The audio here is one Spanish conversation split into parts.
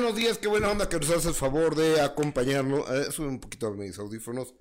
buenos días, qué buena onda que nos haces el favor de acompañarnos. Eh, sube un poquito a mis audífonos.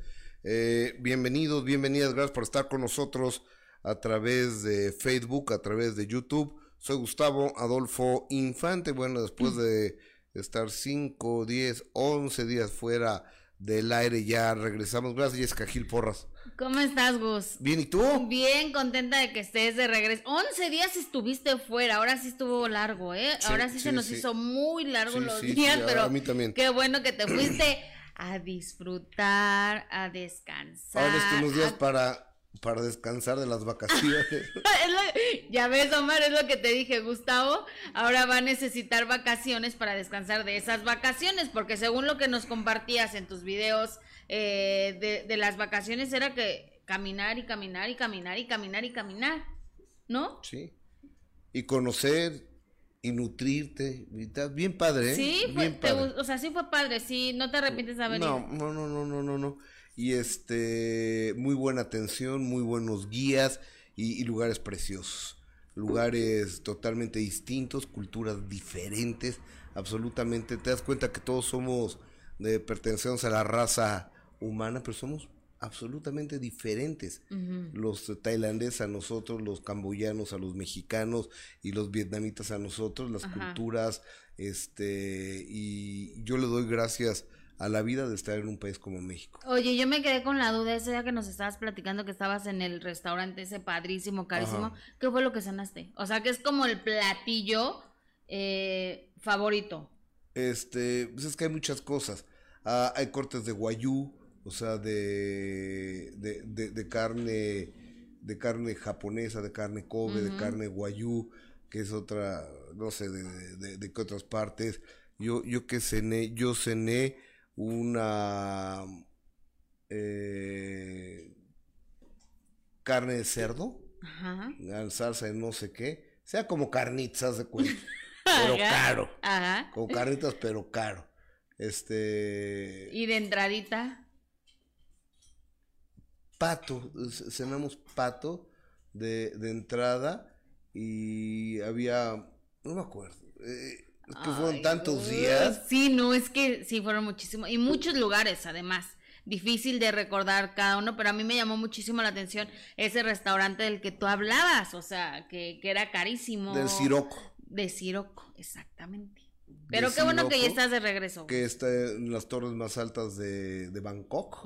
Eh, bienvenidos, bienvenidas, gracias por estar con nosotros a través de Facebook, a través de YouTube. Soy Gustavo Adolfo Infante. Bueno, después de estar 5, 10, 11 días fuera del aire, ya regresamos. Gracias, Jessica Gil Porras. ¿Cómo estás, Gus? Bien, ¿y tú? Bien, contenta de que estés de regreso. 11 días estuviste fuera, ahora sí estuvo largo, ¿eh? Sí, ahora sí, sí, se nos sí. hizo muy largo los días, sí, a pero mí también. qué bueno que te fuiste a disfrutar, a descansar. Ahora estos unos días a- para, para descansar de las vacaciones. Lo- ya ves, Omar, es lo que te dije, Gustavo. Ahora va a necesitar vacaciones para descansar de esas vacaciones, porque según lo que nos compartías en tus videos eh, de, de las vacaciones, era que caminar y caminar y caminar y caminar y caminar, ¿no? sí. Y conocer y nutrirte. Bien padre, ¿eh? Sí, fue, Bien padre. o sea, sí fue padre, sí, no te arrepientes de haber No, ido. no, no, no, no, no, no. Y este, muy buena atención, muy buenos guías y, y lugares preciosos. Lugares totalmente distintos, culturas diferentes, absolutamente. Te das cuenta que todos somos, de, pertenecemos a la raza humana, pero somos absolutamente diferentes. Los tailandeses a nosotros, los camboyanos a los mexicanos y los vietnamitas a nosotros, las Ajá. culturas, este, y yo le doy gracias a la vida de estar en un país como México. Oye, yo me quedé con la duda ese día que nos estabas platicando que estabas en el restaurante ese padrísimo, carísimo. Ajá. ¿Qué fue lo que cenaste? O sea, que es como el platillo eh, favorito. Este, pues es que hay muchas cosas. Ah, hay cortes de guayú, o sea, de, de, de, de carne, de carne japonesa, de carne Kobe, de carne guayú, que es otra, no sé, de, qué otras partes. Yo, yo que cené, yo cené una eh, carne de cerdo, Ajá. en salsa de no sé qué, sea como carnitas de cuenta, pero Ajá. caro. Ajá. Con carnitas, pero caro. Este. Y de entradita. Pato. Cenamos pato de, de entrada. Y había. No me acuerdo. eh, es que fueron Ay, tantos Gus. días. Sí, no, es que sí, fueron muchísimos. Y muchos lugares, además. Difícil de recordar cada uno, pero a mí me llamó muchísimo la atención ese restaurante del que tú hablabas, o sea, que, que era carísimo. Del Siroco. De Siroco, exactamente. Pero qué bueno que ya estás de regreso. Que está en las torres más altas de, de Bangkok.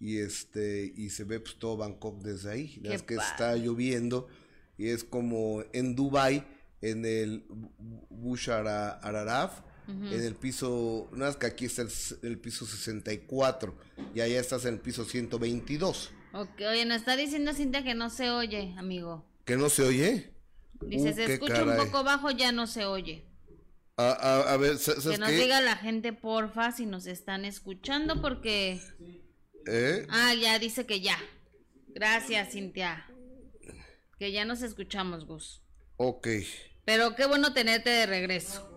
Y este. Y se ve pues todo Bangkok desde ahí. Qué Es que está lloviendo. Y es como en Dubai en el Bu- Bush Ara- Araraf. Ujú. En el piso, nada más que aquí está el, piso 64 y allá estás en el piso 122. Ok, oye, nos está diciendo Cintia que no se oye, amigo. ¿Que no se oye? Dice, Uh, se escucha un poco bajo, ya no se oye. A, a- a ver, sa- Que ¿sabes nos qué? diga la gente, porfa, si nos están escuchando, porque... ¿Eh? Ah, ya, dice que ya. Gracias, Cintia. Que ya nos escuchamos, Gus. Ok. Pero qué bueno tenerte de regreso.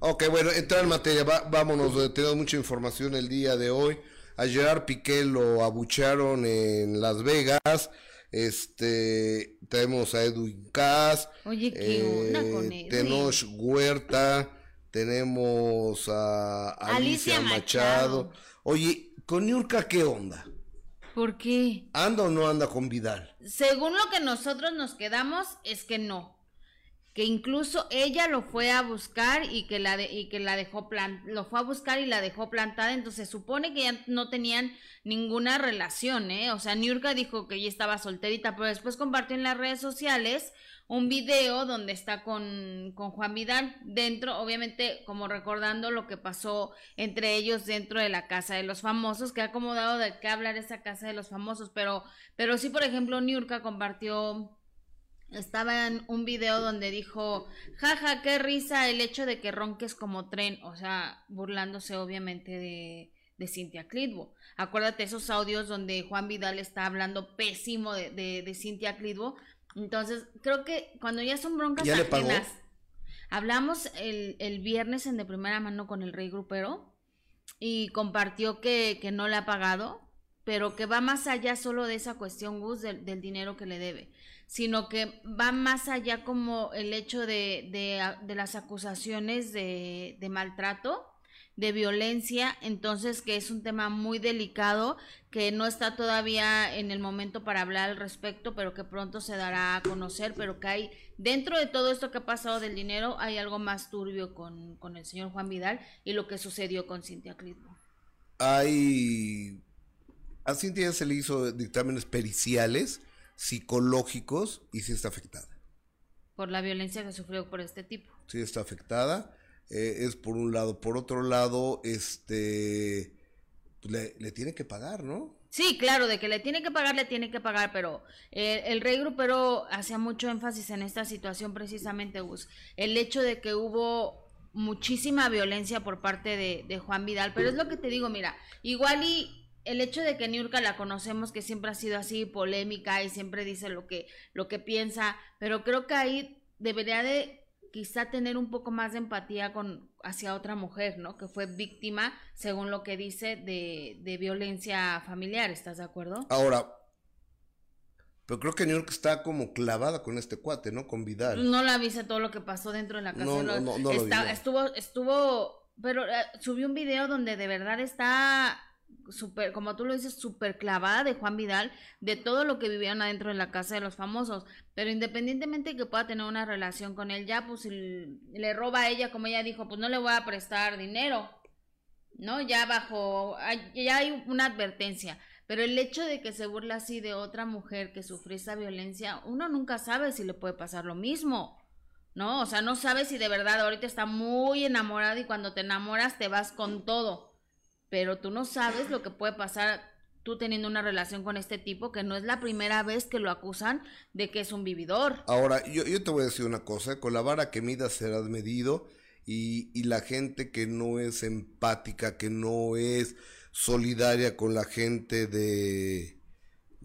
Ok, bueno, entrar en materia, va- vámonos, tenemos mucha información el día de hoy. A Gerard Piqué lo abucharon en Las Vegas. Este, tenemos a Edwin Cass. Oye, ¿qué onda eh, con Edwin? Tenoch Huerta. Tenemos a Alicia, Alicia Machado. Machado. Oye, con Niurka, ¿qué onda? ¿Por qué? ¿Anda o no anda con Vidal? Según lo que nosotros nos quedamos, es que no. Que incluso ella lo fue a buscar y que la y que la dejó lo fue a buscar y la dejó plantada, entonces supone que ya no tenían ninguna relación, ¿eh? O sea, Niurka dijo que ella estaba solterita, pero después compartió en las redes sociales un video donde está con, con Juan Vidal dentro, obviamente como recordando lo que pasó entre ellos dentro de la casa de los famosos, que ha como dado de qué hablar esa casa de los famosos, pero, pero sí, por ejemplo, Niurka compartió estaba en un video donde dijo, jaja, qué risa el hecho de que ronques como tren, o sea, burlándose obviamente de, de Cintia Clitbo. Acuérdate esos audios donde Juan Vidal está hablando pésimo de, de, de Cintia Clitbo. Entonces, creo que cuando ya son broncas ¿Ya ajenas, hablamos el, el viernes en de primera mano con el rey grupero y compartió que, que no le ha pagado, pero que va más allá solo de esa cuestión, Gus, del, del dinero que le debe sino que va más allá como el hecho de, de, de las acusaciones de, de maltrato de violencia, entonces que es un tema muy delicado, que no está todavía en el momento para hablar al respecto, pero que pronto se dará a conocer, pero que hay, dentro de todo esto que ha pasado del dinero, hay algo más turbio con, con el señor Juan Vidal y lo que sucedió con Cintia Clitbo. Hay, a Cintia se le hizo dictámenes periciales, psicológicos, y sí está afectada. Por la violencia que sufrió por este tipo. Sí está afectada eh, es por un lado. Por otro lado, este, pues le, le, tiene que pagar, ¿no? Sí, claro, de que le tiene que pagar, le tiene que pagar, pero eh, el rey grupero hacía mucho énfasis en esta situación precisamente, Gus. El hecho de que hubo muchísima violencia por parte de, de Juan Vidal, pero es lo que te digo, mira, igual y el hecho de que Niurka la conocemos que siempre ha sido así polémica y siempre dice lo que lo que piensa, pero creo que ahí debería de quizá tener un poco más de empatía con hacia otra mujer, ¿no? Que fue víctima, según lo que dice, de, de violencia familiar, ¿estás de acuerdo? Ahora, pero creo que New York está como clavada con este cuate, ¿no? Con Vidal. No la viste todo lo que pasó dentro de la casa. No, no, no, no está, lo vi. Estuvo, estuvo, pero eh, subió un video donde de verdad está super, como tú lo dices, súper clavada de Juan Vidal, de todo lo que vivieron adentro de la casa de los famosos. Pero independientemente de que pueda tener una relación con él, ya pues le roba a ella, como ella dijo, pues no le voy a prestar dinero. ¿No? Ya bajo, ya hay una advertencia. Pero el hecho de que se burla así de otra mujer que sufrió esa violencia, uno nunca sabe si le puede pasar lo mismo. ¿No? O sea, no sabes si de verdad ahorita está muy enamorado y cuando te enamoras te vas con todo pero tú no sabes lo que puede pasar tú teniendo una relación con este tipo, que no es la primera vez que lo acusan de que es un vividor. Ahora, yo, yo te voy a decir una cosa, con la vara que midas serás medido y, y la gente que no es empática, que no es solidaria con la gente de...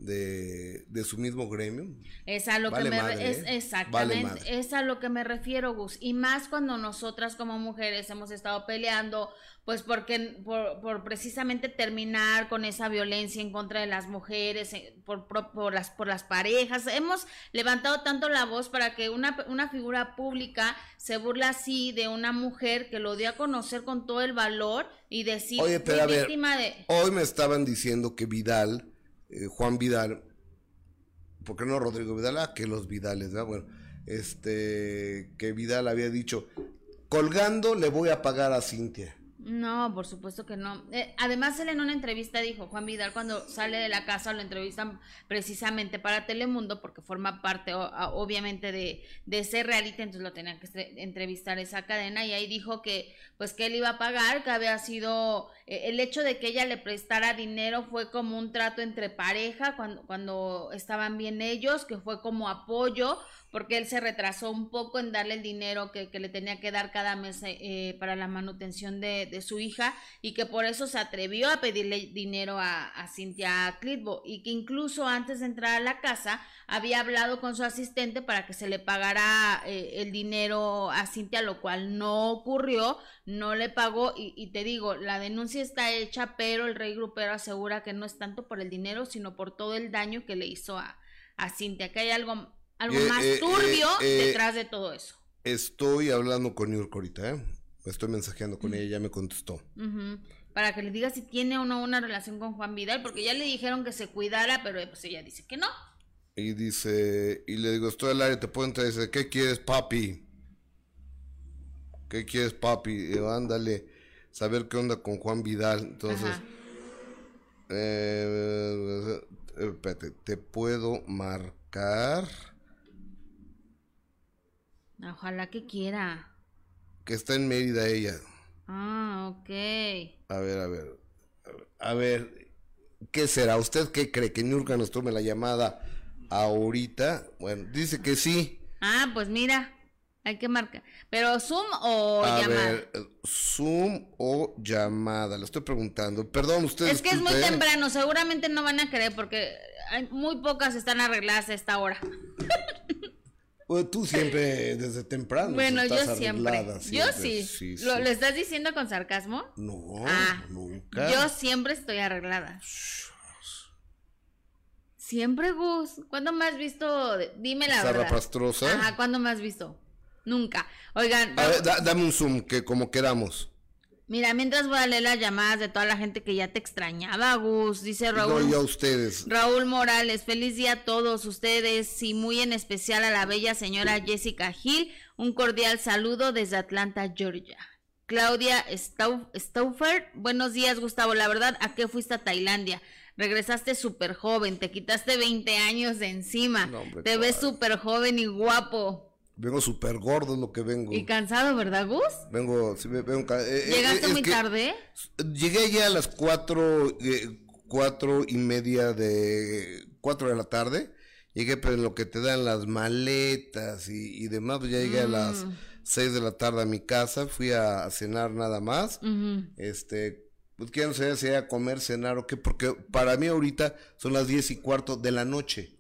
De, de, su mismo gremio. Es a lo vale que me madre, es, ¿eh? exactamente, vale es a lo que me refiero, Gus. Y más cuando nosotras como mujeres hemos estado peleando, pues porque por, por precisamente terminar con esa violencia en contra de las mujeres, eh, por, por, por, las por las parejas. Hemos levantado tanto la voz para que una, una figura pública se burla así de una mujer que lo dio a conocer con todo el valor y decir Oye, pero a ver, víctima de hoy me estaban diciendo que Vidal eh, Juan Vidal, ¿por qué no Rodrigo Vidal? Ah, que los Vidales, ¿verdad? Bueno, este, que Vidal había dicho, colgando le voy a pagar a Cintia. No, por supuesto que no. Eh, además, él en una entrevista dijo, Juan Vidal, cuando sale de la casa, lo entrevistan precisamente para Telemundo, porque forma parte, obviamente, de, de ese reality, entonces lo tenían que entrevistar esa cadena, y ahí dijo que, pues, que él iba a pagar, que había sido, eh, el hecho de que ella le prestara dinero fue como un trato entre pareja, cuando, cuando estaban bien ellos, que fue como apoyo, porque él se retrasó un poco en darle el dinero que, que le tenía que dar cada mes eh, para la manutención de, de, su hija y que por eso se atrevió a pedirle dinero a, a Cintia Clitbo y que incluso antes de entrar a la casa había hablado con su asistente para que se le pagara eh, el dinero a Cintia, lo cual no ocurrió, no le pagó y, y te digo, la denuncia está hecha, pero el rey grupero asegura que no es tanto por el dinero, sino por todo el daño que le hizo a, a Cintia, que hay algo algo Eh, más eh, turbio eh, detrás de todo eso. Estoy hablando con New York ahorita, ¿eh? Estoy mensajeando con Mm. ella, ya me contestó. Para que le diga si tiene o no una relación con Juan Vidal, porque ya le dijeron que se cuidara, pero pues ella dice que no. Y dice, y le digo, estoy al aire, te puedo entrar. Y dice, ¿qué quieres, papi? ¿Qué quieres, papi? Ándale, saber qué onda con Juan Vidal. Entonces, eh, eh, espérate, te puedo marcar Ojalá que quiera. que está en Mérida ella. Ah, ok. A ver, a ver, a ver, ¿qué será? ¿Usted qué cree? ¿Que Nurka nos tome la llamada ahorita? Bueno, dice que sí. Ah, pues mira, hay que marcar. ¿Pero Zoom o A llamada? ver, Zoom o llamada, le estoy preguntando. Perdón, usted Es que es muy temprano, seguramente no van a querer porque hay muy pocas están arregladas a esta hora. Bueno, tú siempre desde temprano. bueno, yo siempre. Yo sí. sí, ¿Lo, sí. ¿Lo estás diciendo con sarcasmo? No, Ah, nunca. Yo siempre estoy arreglada. Siempre, Gus. ¿Cuándo me has visto? Dime la verdad. Pastrosa. Ajá, ¿cuándo me has visto? Nunca. Oigan, A ver, da- dame un zoom, que como queramos. Mira, mientras voy a leer las llamadas de toda la gente que ya te extrañaba, Gus. Dice Raúl. a ustedes. Raúl Morales, feliz día a todos ustedes y muy en especial a la bella señora Jessica Gil. Un cordial saludo desde Atlanta, Georgia. Claudia Stau- Stauffer, buenos días Gustavo. La verdad, ¿a qué fuiste a Tailandia? Regresaste súper joven, te quitaste 20 años de encima. No, te ves súper joven y guapo. Vengo súper gordo es lo que vengo. Y cansado, ¿verdad, Gus? Vengo, sí, vengo eh, eh, Llegaste muy tarde. Llegué ya a las cuatro, eh, cuatro y media de, cuatro de la tarde. Llegué, pero en lo que te dan las maletas y, y demás, pues ya llegué a las Mm. seis de la tarde a mi casa. Fui a, cenar nada más. Este, pues que no sé si a comer, cenar o qué, porque para mí ahorita son las diez y cuarto de la noche.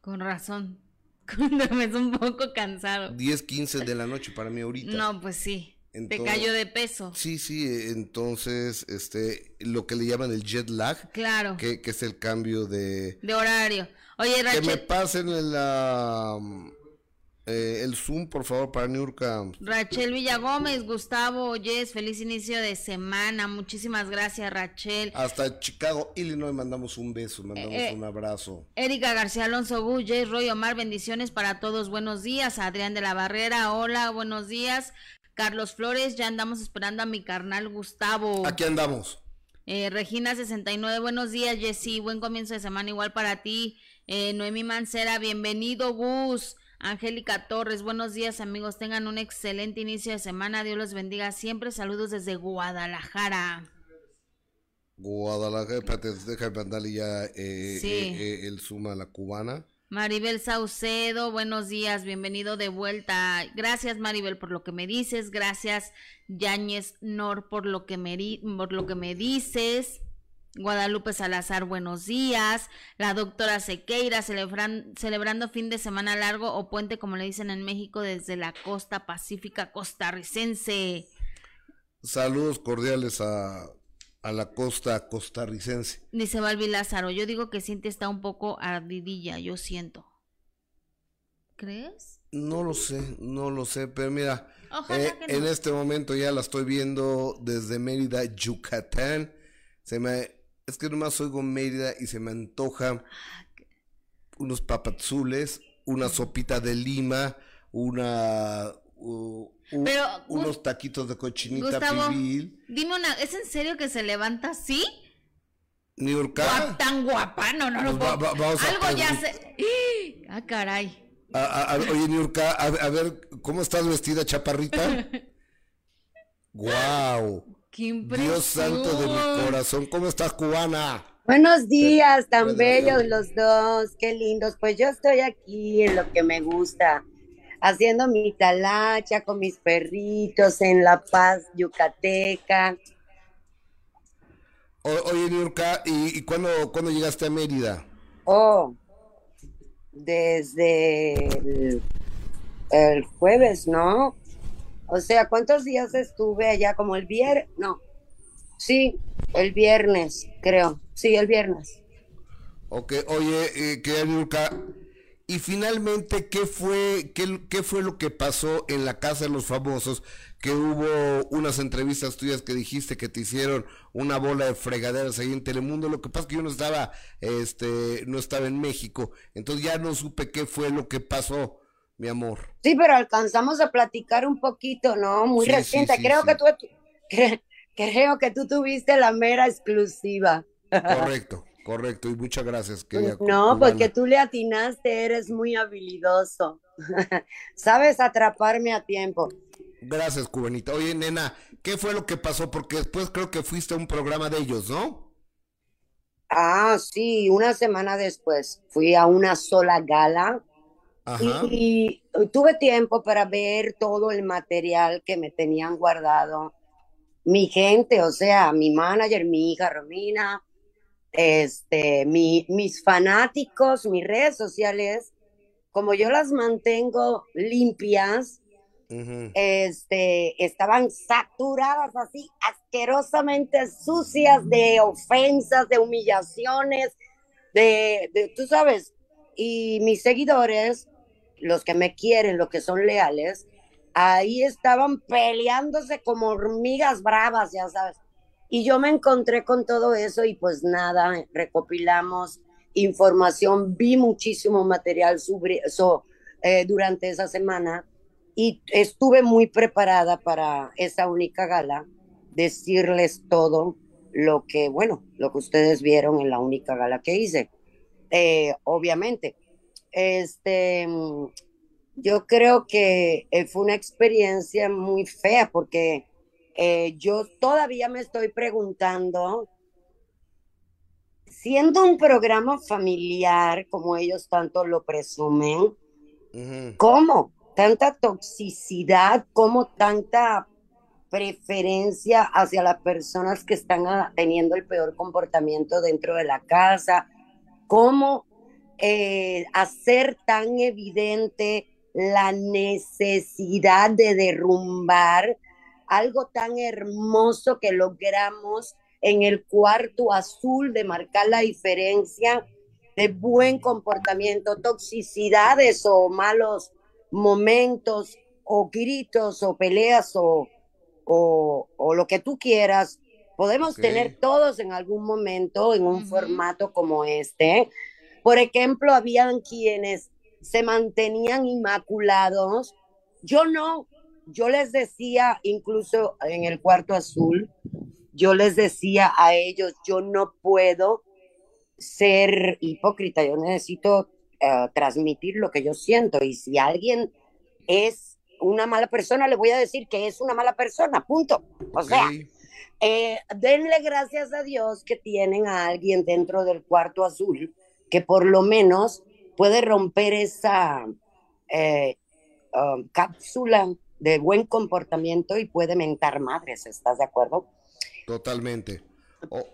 Con razón. Cuando me es un poco cansado. Diez, quince de la noche para mí ahorita. No, pues sí. Te cayó de peso. Sí, sí, entonces, este, lo que le llaman el jet lag, Claro. que, que es el cambio de... De horario. Oye, Que me Rachel, pasen el, ah, eh, el Zoom, por favor, para Niurka. Rachel Villagómez, Gustavo Yes, feliz inicio de semana. Muchísimas gracias, Rachel. Hasta Chicago, Illinois, mandamos un beso, mandamos Eh, eh. un abrazo. Erika García Alonso Jess Roy Omar, bendiciones para todos. Buenos días. Adrián de la Barrera, hola, buenos días. Carlos Flores, ya andamos esperando a mi carnal Gustavo. Aquí andamos. Eh, Regina 69, buenos días, Jessy. Buen comienzo de semana igual para ti. Eh, Noemí Mancera, bienvenido, Gus. Angélica Torres, buenos días, amigos. Tengan un excelente inicio de semana. Dios los bendiga siempre. Saludos desde Guadalajara. Guadalajara, espérate, déjame mandarle ya eh, Sí. eh, eh, el Zoom a la cubana. Maribel Saucedo, buenos días, bienvenido de vuelta. Gracias Maribel por lo que me dices, gracias Yáñez Nor por lo que me, por lo que me dices. Guadalupe Salazar, buenos días. La doctora Sequeira, celebran- celebrando fin de semana largo o puente, como le dicen en México, desde la costa pacífica costarricense. Saludos cordiales a, a la costa costarricense. Dice Balbi Lázaro, yo digo que Cintia está un poco ardidilla, yo siento. ¿Crees? No lo sé, no lo sé, pero mira, eh, en este momento ya la estoy viendo desde Mérida, Yucatán. Se me, es que nomás oigo Mérida y se me antoja unos papazules, una sopita de lima, una, Pero, unos taquitos de cochinita Gustavo, pibil. Dime una, ¿es en serio que se levanta así? Niurka, Guap- tan guapa, no, no, no. Pues va- puedo- va- vamos a Algo ya se. Ah, caray. a- a- a- oye Niurka, a, a ver, ¿cómo estás vestida, chaparrita? ¡Guau! Qué impresión. Dios santo de mi corazón, ¿cómo estás, cubana? Buenos días, tan Buenos bellos días. los dos, qué lindos. Pues yo estoy aquí en lo que me gusta, haciendo mi talacha con mis perritos en La Paz, Yucateca. O- oye, Niurka, ¿y, y cuándo, cuándo llegaste a Mérida? Oh, desde el, el jueves, ¿no? O sea, ¿cuántos días estuve allá? Como el viernes, no. Sí, el viernes, creo. Sí, el viernes. Ok, oye, eh, querida Niurka, y finalmente, ¿qué fue, qué, qué fue lo que pasó en la Casa de los Famosos? Que hubo unas entrevistas tuyas que dijiste que te hicieron una bola de fregaderas ahí en Telemundo. Lo que pasa es que yo no estaba, este, no estaba en México, entonces ya no supe qué fue lo que pasó, mi amor. Sí, pero alcanzamos a platicar un poquito, ¿no? Muy Sí, reciente. sí, creo que tú cre- creo que tú tuviste la mera exclusiva. Correcto, correcto, y muchas gracias, querida cu- No, porque tú le atinaste, eres muy habilidoso. Sabes atraparme a tiempo. Gracias, cubanita. Oye, nena, ¿qué fue lo que pasó? Porque después creo que fuiste a un programa de ellos, ¿no? Ah, sí, una semana después fui a una sola gala. Y, y tuve tiempo para ver todo el material que me tenían guardado. Mi gente, o sea, mi manager, mi hija Romina, este, mi, mis fanáticos, mis redes sociales, como yo las mantengo limpias, este, estaban saturadas así, asquerosamente sucias de ofensas, de humillaciones, de, de, tú sabes, y mis seguidores, los que me quieren, los que son leales, ahí estaban peleándose como hormigas bravas, ya sabes. Y yo me encontré con todo eso y pues nada, recopilamos información, vi muchísimo material sobre eso eh, durante esa semana y estuve muy preparada para esa única gala, decirles todo lo que, bueno, lo que ustedes vieron en la única gala que hice. Eh, obviamente, este, yo creo que eh, fue una experiencia muy fea porque eh, yo todavía me estoy preguntando, siendo un programa familiar como ellos tanto lo presumen, ¿cómo? Tanta toxicidad, ¿cómo tanta preferencia hacia las personas que están ah, teniendo el peor comportamiento dentro de la casa, cómo eh, hacer tan evidente la necesidad de derrumbar algo tan hermoso que logramos en el cuarto azul de marcar la diferencia de buen comportamiento, toxicidades o malos momentos o gritos o peleas o, o, lo que tú quieras. Podemos tener todos en algún momento en un formato como este. Por ejemplo, habían quienes se mantenían inmaculados. Yo no, yo les decía, incluso en el cuarto azul, yo les decía a ellos, yo no puedo ser hipócrita, yo necesito eh, transmitir lo que yo siento y si alguien es una mala persona, le voy a decir que es una mala persona, punto. O sea, eh, denle gracias a Dios que tienen a alguien dentro del cuarto azul que por lo menos puede romper esa eh, um, cápsula de buen comportamiento y puede mentar madres, ¿estás de acuerdo? Totalmente.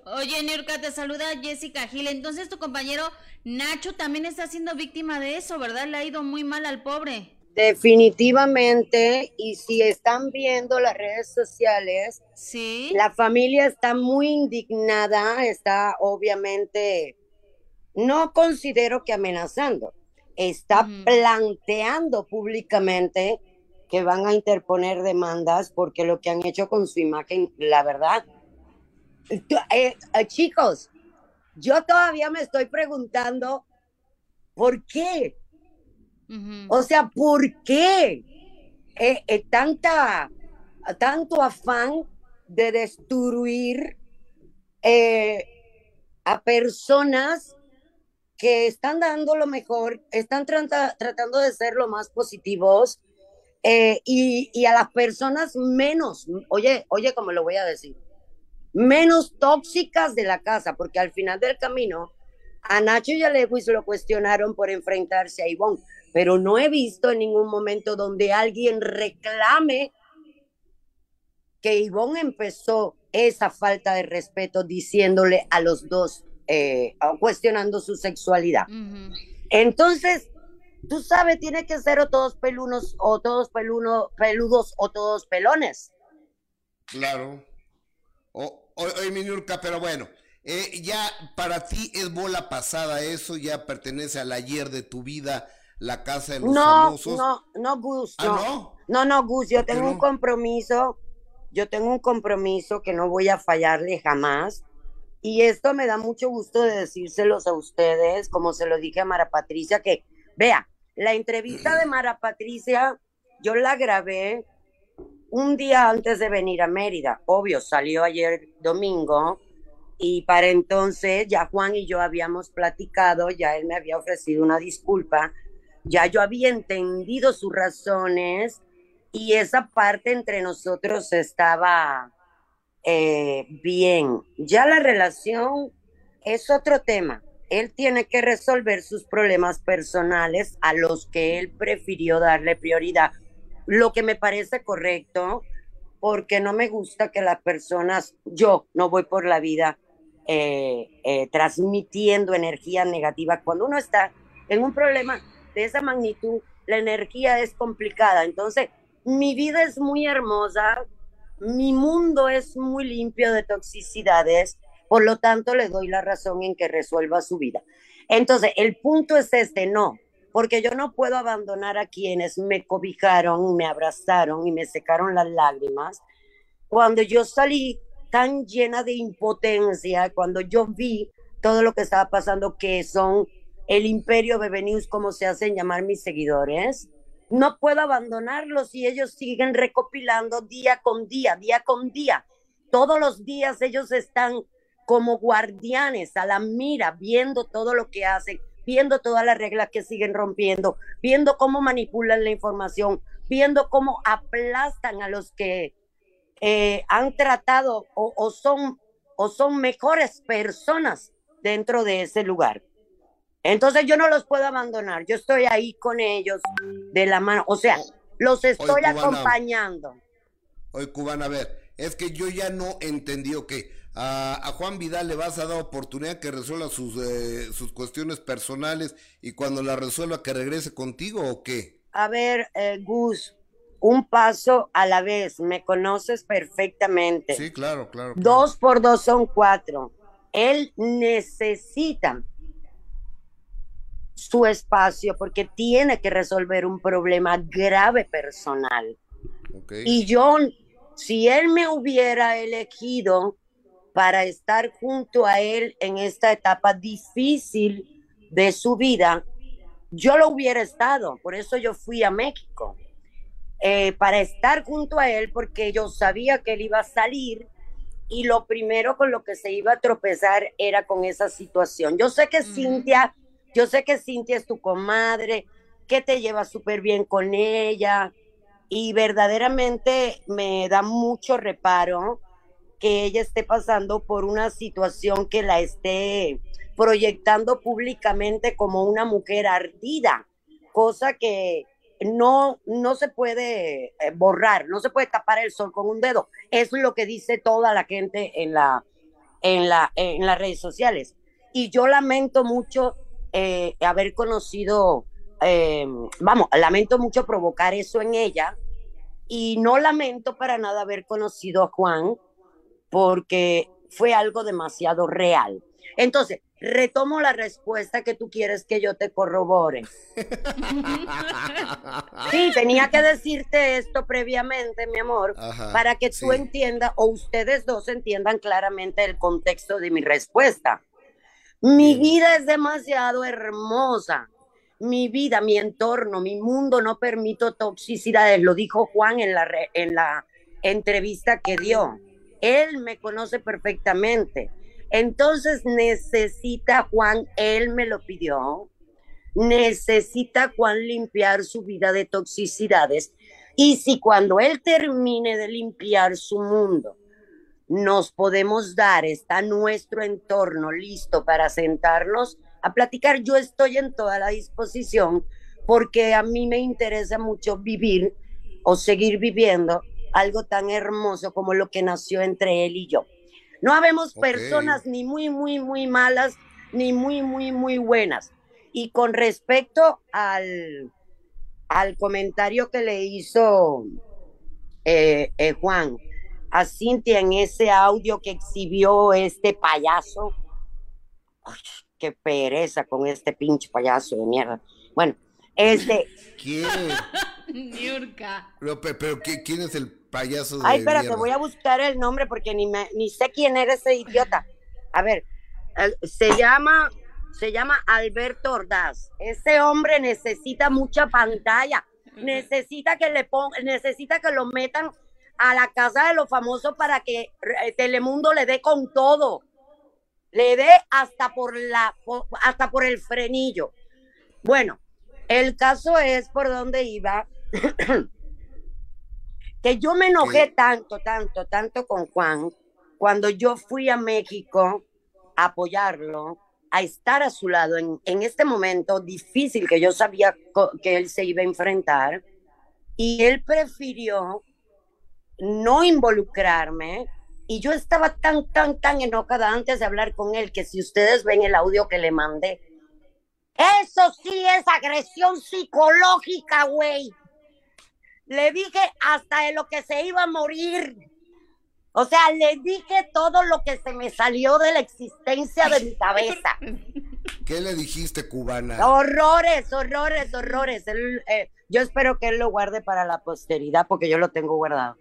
Oye, Niurka, te saluda Jessica Gil. Entonces tu compañero Nacho también está siendo víctima de eso, ¿verdad? Le ha ido muy mal al pobre. Definitivamente, y si están viendo las redes sociales, sí. la familia está muy indignada, está obviamente no considero que amenazando, está planteando públicamente que van a interponer demandas porque lo que han hecho con su imagen, la verdad, eh, eh, chicos, yo todavía me estoy preguntando por qué. O sea, ¿por qué eh, tanta, tanto afán de destruir a personas que están dando lo mejor, están tratando de ser lo más positivos eh, y, a las personas menos, oye, oye, como lo voy a decir, menos tóxicas de la casa, porque al final del camino a Nacho y a Lewis lo cuestionaron por enfrentarse a Ivonne, pero no he visto en ningún momento donde alguien reclame que Ivonne empezó esa falta de respeto diciéndole a los dos eh, cuestionando su sexualidad. Entonces, tú sabes, tiene que ser o todos pelunos, o todos peluno, peludos, o todos pelones. Claro. O, o, Minurka, pero bueno, eh, ya para ti es bola pasada eso, ya pertenece al ayer de tu vida, la casa de los no, famosos. No, no, Gus, ¿Ah, no. no, no, Gus, yo tengo un compromiso, yo tengo un compromiso que no voy a fallarle jamás. Y esto me da mucho gusto de decírselos a ustedes, como se lo dije a Mara Patricia, que vea, la entrevista de Mara Patricia yo la grabé un día antes de venir a Mérida. Obvio, salió ayer domingo y para entonces ya Juan y yo habíamos platicado, ya él me había ofrecido una disculpa, ya yo había entendido sus razones y esa parte entre nosotros estaba eh, bien. Ya la relación es otro tema. Él tiene que resolver sus problemas personales a los que él prefirió darle prioridad, lo que me parece correcto, porque no me gusta que las personas, yo no voy por la vida eh, eh, transmitiendo energía negativa. Cuando uno está en un problema de esa magnitud, la energía es complicada. Entonces, mi vida es muy hermosa, mi mundo es muy limpio de toxicidades, por lo tanto le doy la razón en que resuelva su vida. Entonces, el punto es este, no, porque yo no puedo abandonar a quienes me cobijaron, me abrazaron y me secaron las lágrimas. Cuando yo salí tan llena de impotencia, cuando yo vi todo lo que estaba pasando, que son el imperio Bebe News, como se hacen llamar mis seguidores, no puedo abandonarlos y ellos siguen recopilando día con día, día con día. Todos los días ellos están como guardianes a la mira, viendo todo lo que hacen, viendo todas las reglas que siguen rompiendo, viendo cómo manipulan la información, viendo cómo aplastan a los que eh, han tratado o, son, o son mejores personas dentro de ese lugar. Entonces yo no los puedo abandonar, yo estoy ahí con ellos de la mano, o sea, los estoy acompañando. Oye, cubana, a ver, es que yo ya no entendí, ok, a, Juan Vidal le vas a dar oportunidad que resuelva sus, eh, sus cuestiones personales y cuando la resuelva que regrese contigo o qué? A ver, eh, Gus, un paso a la vez, me conoces perfectamente. Sí, claro, claro. Dos por dos son cuatro. Él necesita su espacio porque tiene que resolver un problema grave personal. Y yo, si él me hubiera elegido para estar junto a él en esta etapa difícil de su vida, yo lo hubiera estado. Por eso yo fui a México. Eh, para estar junto a él porque yo sabía que él iba a salir y lo primero con lo que se iba a tropezar era con esa situación. Yo sé que Cintia, yo sé que Cintia es tu comadre, que te lleva súper bien con ella y verdaderamente me da mucho reparo que ella esté pasando por una situación que la esté proyectando públicamente como una mujer ardida, cosa que no, no se puede eh, borrar, no se puede tapar el sol con un dedo. Es lo que dice toda la gente en, la, en, la, en las redes sociales. Y yo lamento mucho eh, haber conocido, eh, vamos, lamento mucho provocar eso en ella. Y no lamento para nada haber conocido a Juan porque fue algo demasiado real. Entonces, retomo la respuesta que tú quieres que yo te corrobore. Sí, tenía que decirte esto previamente, mi amor, para que tú entiendas o ustedes dos entiendan claramente el contexto de mi respuesta. Mi vida es demasiado hermosa. Mi vida, mi entorno, mi mundo no permito toxicidades, lo dijo Juan en la, en la entrevista que dio. Él me conoce perfectamente entonces necesita Juan, él me lo pidió, necesita Juan limpiar su vida de toxicidades. Y si cuando él termine de limpiar su mundo, nos podemos dar, está nuestro entorno listo para sentarnos a platicar, yo estoy en toda la disposición porque a mí me interesa mucho vivir o seguir viviendo algo tan hermoso como lo que nació entre él y yo. No habemos personas ni muy, muy, muy malas, ni muy, muy, muy buenas. Y con respecto al, al comentario que le hizo eh, eh, Juan a Cintia en ese audio que exhibió este payaso, qué pereza con este pinche payaso de mierda. Bueno, este. ¿Quién? Pero, pero, ¿quién es el payaso de Ay, espérate, voy a buscar el nombre porque ni, me, ni sé quién era ese idiota. A ver, se llama, se llama Alberto Ordaz. Ese hombre necesita mucha pantalla. Necesita que le pongan, necesita que lo metan a la casa de los famosos para que eh, Telemundo le dé con todo. Le dé hasta por la hasta por el frenillo. Bueno, el caso es por donde iba que yo me enojé tanto, tanto, tanto con Juan cuando yo fui a México a apoyarlo, a estar a su lado en, en este momento difícil que yo sabía que él se iba a enfrentar, y él prefirió no involucrarme. Y yo estaba tan, tan, tan enojada antes de hablar con él que si ustedes ven el audio que le mandé, eso sí es agresión psicológica, güey. Le dije hasta de lo que se iba a morir. O sea, le dije todo lo que se me salió de la existencia de mi cabeza. ¿Qué le dijiste, cubana? Horrores, horrores, horrores. Eh, yo espero que él lo guarde para la posteridad porque yo lo tengo guardado.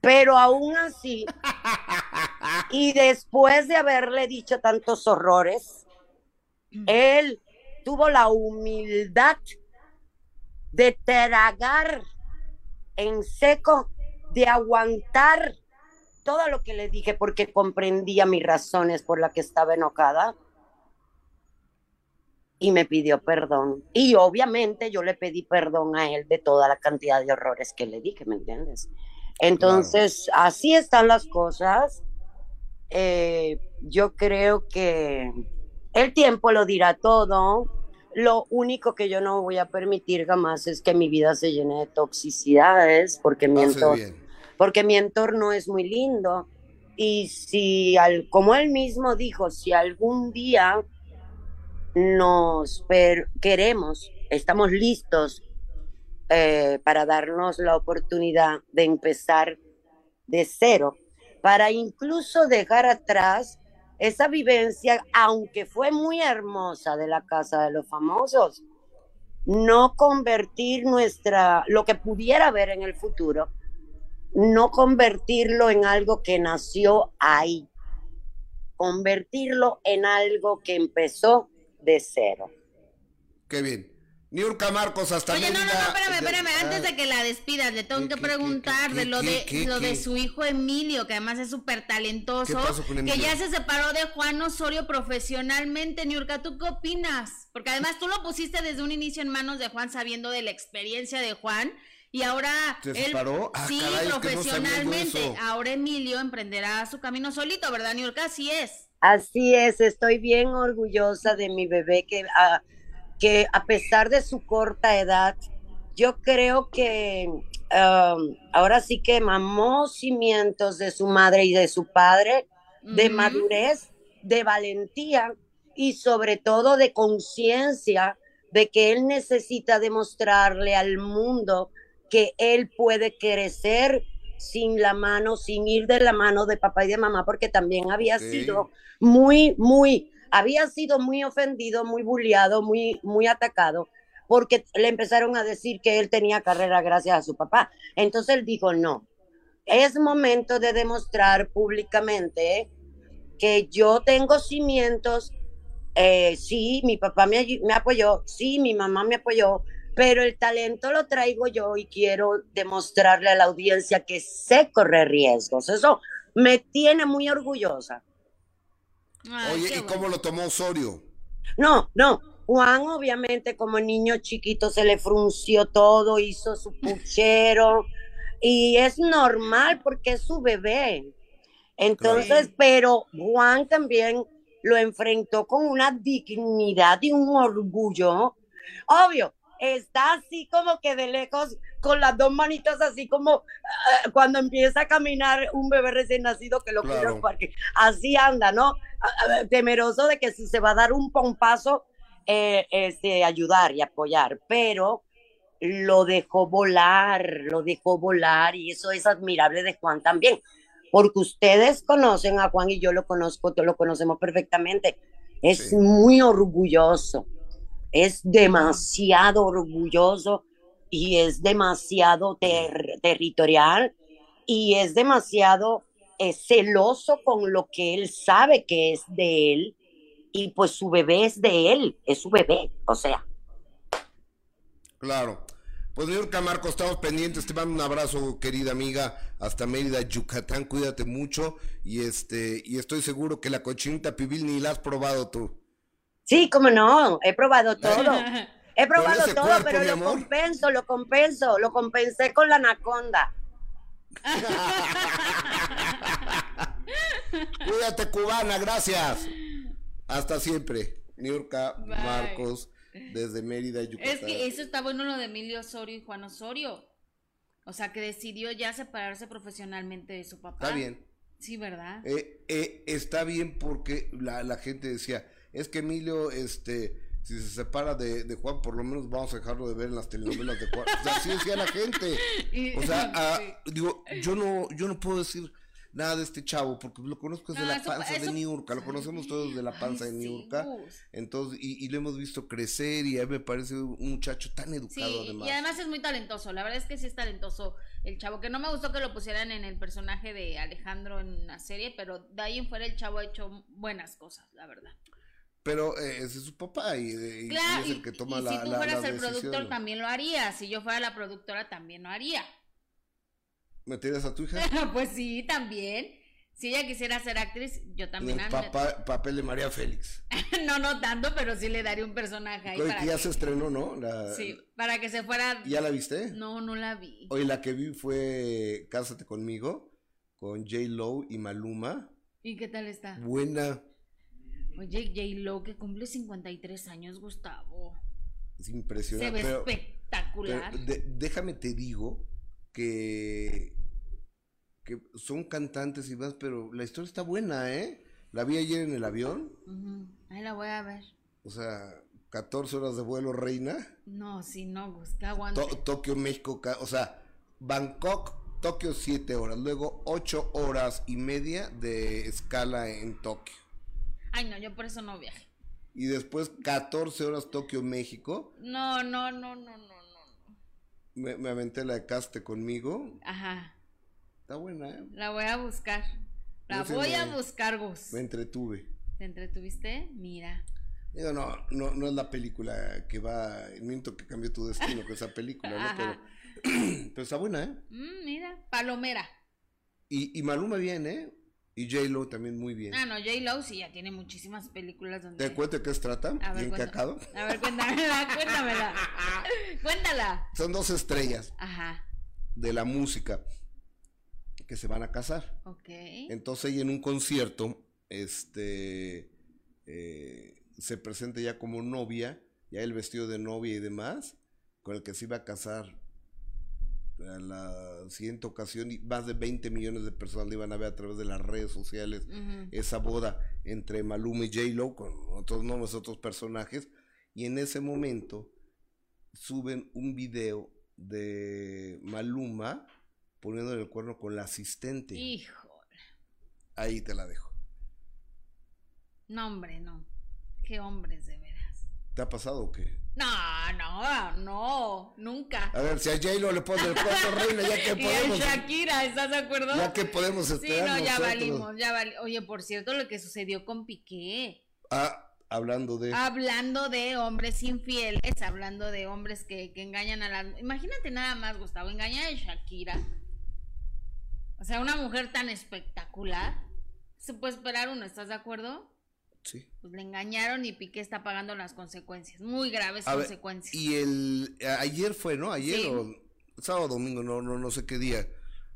Pero aún así, y después de haberle dicho tantos horrores, él tuvo la humildad de tragar en seco, de aguantar todo lo que le dije porque comprendía mis razones por las que estaba enojada y me pidió perdón. Y obviamente yo le pedí perdón a él de toda la cantidad de horrores que le dije, ¿me entiendes? Entonces, así están las cosas. Eh, yo creo que el tiempo lo dirá todo. Lo único que yo no voy a permitir jamás es que mi vida se llene de toxicidades, porque mi, entorno, porque mi entorno es muy lindo. Y si, al, como él mismo dijo, si algún día nos queremos, estamos listos eh, para darnos la oportunidad de empezar de cero, para incluso dejar atrás esa vivencia, aunque fue muy hermosa de la casa de los famosos, no convertir nuestra, lo que pudiera ver en el futuro, no convertirlo en algo que nació ahí, convertirlo en algo que empezó de cero. Qué bien. Niurka Marcos hasta Oye, no, no, no, espérame, espérame, antes de que la despidas, le tengo que preguntar de lo de lo de su hijo Emilio, que además es súper talentoso, que ya se separó de Juan Osorio profesionalmente. Niurka, ¿tú qué opinas? Porque además tú lo pusiste desde un inicio en manos de Juan sabiendo de la experiencia de Juan y ahora ¿Se separó? Ah, sí, profesionalmente. ahora Emilio emprenderá su camino solito, ¿verdad, Niurka? Así es. Así es, estoy bien orgullosa de mi bebé que, ah, que a pesar de su corta edad, yo creo que um, ahora sí que mamó cimientos de su madre y de su padre, de madurez, de valentía y sobre todo de conciencia de que él necesita demostrarle al mundo que él puede crecer sin la mano, sin ir de la mano de papá y de mamá, porque también había sido muy, muy, había sido muy ofendido, muy bulliado, muy, muy atacado, porque le empezaron a decir que él tenía carrera gracias a su papá. Entonces él dijo, no, es momento de demostrar públicamente que yo tengo cimientos, eh, sí, mi papá me apoyó, sí, mi mamá me apoyó, pero el talento lo traigo yo y quiero demostrarle a la audiencia que sé correr riesgos. Eso me tiene muy orgullosa. Oye, ¿y cómo lo tomó Osorio? No, no. Juan, obviamente, como niño chiquito, se le frunció todo, hizo su puchero. y es normal porque es su bebé. Entonces, pero Juan también lo enfrentó con una dignidad y un orgullo. Obvio, está así como que de lejos, con las dos manitas así como eh, cuando empieza a caminar un bebé recién nacido que lo claro. porque así anda, ¿no? Temeroso de que si se va a dar un pompazo, eh, este, ayudar y apoyar, pero lo dejó volar, lo dejó volar y eso es admirable de Juan también, porque ustedes conocen a Juan y yo lo conozco, lo conocemos perfectamente, es muy orgulloso es demasiado orgulloso y es demasiado territorial y es demasiado eh, celoso con lo que él sabe que es de él y pues su bebé es de él, es su bebé, o sea. Claro. Pues señor Camargo, estamos pendientes, te mando un abrazo, querida amiga, hasta Mérida, Yucatán, cuídate mucho y este y estoy seguro que la cochinita pibil ni la has probado tú. Sí, como no, he probado todo. He probado todo, pero lo compenso, lo compenso, lo compensé con la anaconda. Cuídate, cubana, gracias. Hasta siempre. Niurka Marcos, desde Mérida, Yucatán. Es que eso está bueno lo de Emilio Osorio y Juan Osorio. O sea, que decidió ya separarse profesionalmente de su papá. Está bien. Sí, ¿verdad? Eh, eh, está bien porque la, la gente decía, es que Emilio, este, si se separa de, Juan, por lo menos vamos a dejarlo de ver en las telenovelas de Juan. O sea, así decía la gente. O sea, ah, digo, yo no, yo no puedo decir, nada de este chavo, porque lo conozco desde No, la eso- panza de eso- Niurka, lo conocemos todos de la panza Ay, de sí, Niurka. Gus. Entonces, y, y lo hemos visto crecer y a mí me parece un muchacho tan Sí, educado además. y además es muy talentoso, la verdad es que sí es talentoso el chavo, que no me gustó que lo pusieran en el personaje de Alejandro en la serie, pero de ahí en fuera el chavo ha hecho buenas cosas, la verdad. Pero eh, ese es su papá y, y- y Claro, es y, el que toma y la, si tú la- fueras el productor también lo haría, si yo fuera la productora también lo haría. ¿Meterías a tu hija? pues sí, también. Si ella quisiera ser actriz, yo también. el papá- papel de María Félix. no, no tanto, pero sí le daría un personaje ahí para que ya que, se estrenó, ¿no? La- sí, para que se fuera. ¿Ya la viste? No, no la vi. Hoy la que vi fue Cásate conmigo, con J. Lowe y Maluma. ¿Y qué tal está? Buena, Oye, J. Lo que cumple 53 años, Gustavo. es Se impresionante. ve pero- espectacular. Pero de- déjame te digo que, que son cantantes y más, pero la historia está buena, ¿eh? La vi ayer en el avión, Ujú. Ahí la voy a ver. o sea, 14 horas de vuelo, reina. No, sí, no, Gus, que aguante. To- Tokio, México, o sea, Bangkok, Tokio 7 horas, luego 8 horas y media de escala en Tokio. Ay, no, yo por eso no viaje. Y después 14 horas Tokio, México. No, no, no, no, no, no. Me, me aventé la de Caste conmigo. Ajá. Está buena, ¿eh? La voy a buscar. La voy me- a buscar, Gus. Me entretuve. ¿Te entretuviste? Mira. Digo, no, no, no es la película que va, el minuto que cambió tu destino, que esa película, ¿no? Pero, pero está buena, ¿eh? Mm, mira, Palomera. Y, y Maluma bien, ¿eh? Y J-Lo también muy bien. Ah, no, J. Lo sí ya tiene muchísimas películas donde. ¿Te cuento qué se trata? A ver, cacado. A ver, cuéntamela, cuéntamela. Cuéntala. Son dos estrellas Ajá. de la música que se van a casar. Ok. Entonces ella en un concierto, este, eh, se presenta ya como novia, ya el vestido de novia y demás, con el que se iba a casar a la siguiente ocasión y más de 20 millones de personas le iban a ver a través de las redes sociales esa boda entre Maluma y J-Lo con otros nombres, otros personajes y en ese momento suben un video de Maluma poniéndole el cuerno con la asistente. Hijo. Ahí te la dejo. No, hombre, no. Qué hombres, de veras. ¿Te ha pasado o qué? No, no, no. Nunca. A ver, si a J-Lo le pone el cuerno reina, ya que Y a podemos, Shakira, ¿estás de acuerdo? ya que podemos Sí, esperar no, ya nosotros? valimos, ya valimos. Oye, por cierto, lo que sucedió con Piqué. Ah, hablando de... Hablando de hombres infieles, hablando de hombres que, que engañan a las... Imagínate nada más, Gustavo, engañar a Shakira. O sea, una mujer tan espectacular. Se puede esperar uno, ¿estás de acuerdo? Sí. Pues le engañaron y Piqué está pagando las consecuencias. Muy graves A ver, consecuencias. y el... Ayer fue, ¿no? Ayer Sí. o... Sábado, domingo, no, no, no sé qué día.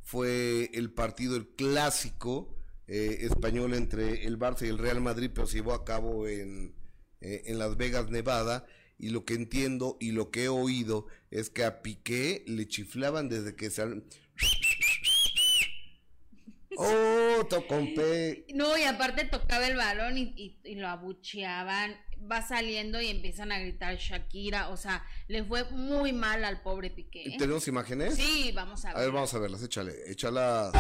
Fue el partido, el clásico eh, español entre el Barça y el Real Madrid, pero se llevó a cabo en, eh, en Las Vegas, Nevada. Y lo que entiendo y lo que he oído es que a Piqué le chiflaban desde que se... Oh, Tocompe. No, y aparte tocaba el balón y, y- y lo abucheaban. Va saliendo y empiezan a gritar Shakira. O sea, le fue muy mal al pobre Piqué. ¿Tenemos imágenes? Sí, vamos a ver. A ver, vamos a verlas, échale, échalas.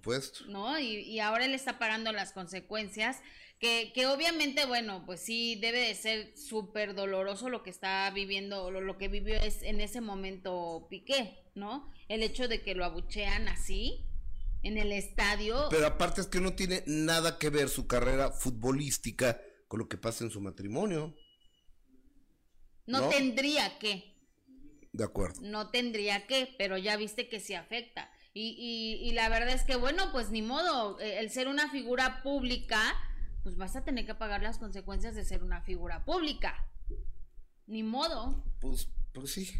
Supuesto. ¿No? Y, y ahora él está pagando las consecuencias, que, que obviamente, bueno, pues sí, debe de ser súper doloroso lo que está viviendo, lo, lo que vivió es en ese momento Piqué, ¿no? El hecho de que lo abuchean así en el estadio. Pero aparte es que no tiene nada que ver su carrera futbolística con lo que pasa en su matrimonio. no, ¿no? tendría que. De acuerdo. no tendría que, pero ya viste que sí afecta. Y, y, y la verdad es que, bueno, pues ni modo, eh, el ser una figura pública, pues vas a tener que pagar las consecuencias de ser una figura pública. Ni modo. Pues, pues sí.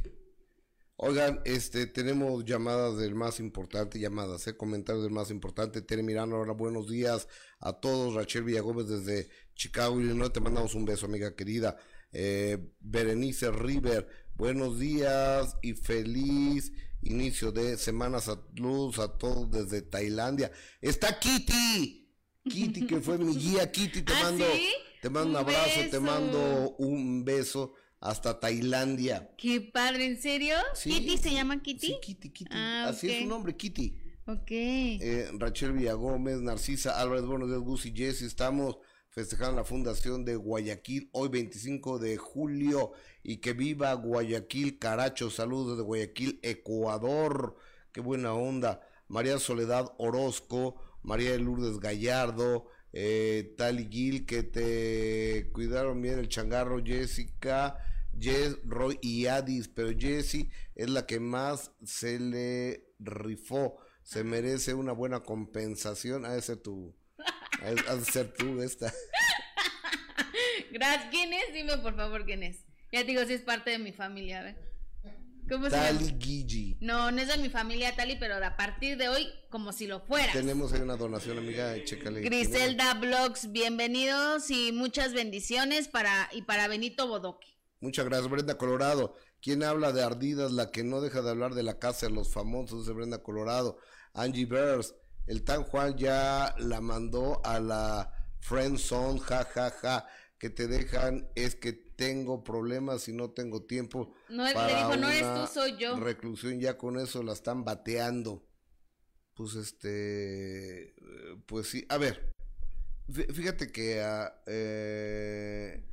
Oigan, este, tenemos llamadas del más importante, llamadas, eh, comentarios del más importante. Tere Mirano, ahora buenos días a todos. Rachel Villagómez desde Chicago, Illinois, te mandamos un beso, amiga querida. Eh, Berenice River, buenos días y feliz inicio de semana. Saludos a todos desde Tailandia. Está Kitty, Kitty que fue mi guía. Kitty, te ¿Ah, mando, sí? te mando un Un abrazo, te mando un beso hasta Tailandia. Qué padre, ¿en serio? Sí. ¿Kitty se llama Kitty? Sí, Kitty, Kitty. Ah, Así es su nombre, Kitty. Ok. Eh, Rachel Villagómez, Narcisa Álvarez, buenos días, Gus y Jesse. Estamos festejando la fundación de Guayaquil hoy 25 de julio y que viva Guayaquil, Caracho. Saludos desde Guayaquil, Ecuador. Qué buena onda. María Soledad Orozco, María de Lourdes Gallardo, eh, Tali Gil, que te cuidaron bien el changarro, Jessica. Jess, Roy y Adis, pero Jessie es la que más se le rifó. Se merece una buena compensación. Ha de ser tu. Ha de- ser tú esta. Gracias. ¿Quién es? Dime por favor quién es. Ya te digo si es parte de mi familia, a ver. ¿Cómo se llama? Tali Gigi. No, no es de mi familia Tali, pero a partir de hoy, como si lo fuera. Tenemos ahí una donación, amiga. Chécale. Griselda Blogs, bienvenidos y muchas bendiciones para y para Benito Bodoque. Muchas gracias, Brenda Colorado. ¿Quién habla de ardidas? La que no deja de hablar de la casa de los famosos de Brenda Colorado. Angie Bears. El tan Juan ya la mandó a la friend zone, ja, ja, ja. Que te dejan es que tengo problemas y no tengo tiempo. No, le para dijo, no eres tú, soy yo. Reclusión, ya con eso la están bateando. Pues este, pues sí, a ver, fí- fíjate que eh,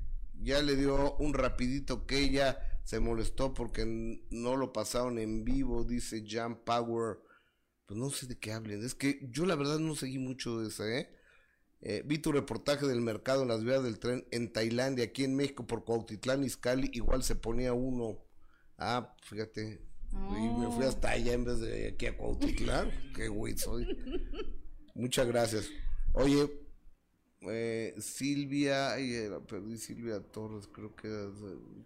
ya le dio un rapidito que ella se molestó porque no lo pasaron en vivo, dice Jan Power. Pues no sé de qué hablen, es que yo la verdad no seguí mucho de ese, ¿eh? Eh, vi tu reportaje del mercado en las vías del tren en Tailandia, aquí en México por Cuautitlán Izcalli, igual se ponía uno. Ah, fíjate. Y me fui Oh. hasta allá en vez de aquí a Cuautitlán. Qué güey soy. Muchas gracias. Oye, eh, Silvia, ay, la perdí, Silvia Torres, creo que,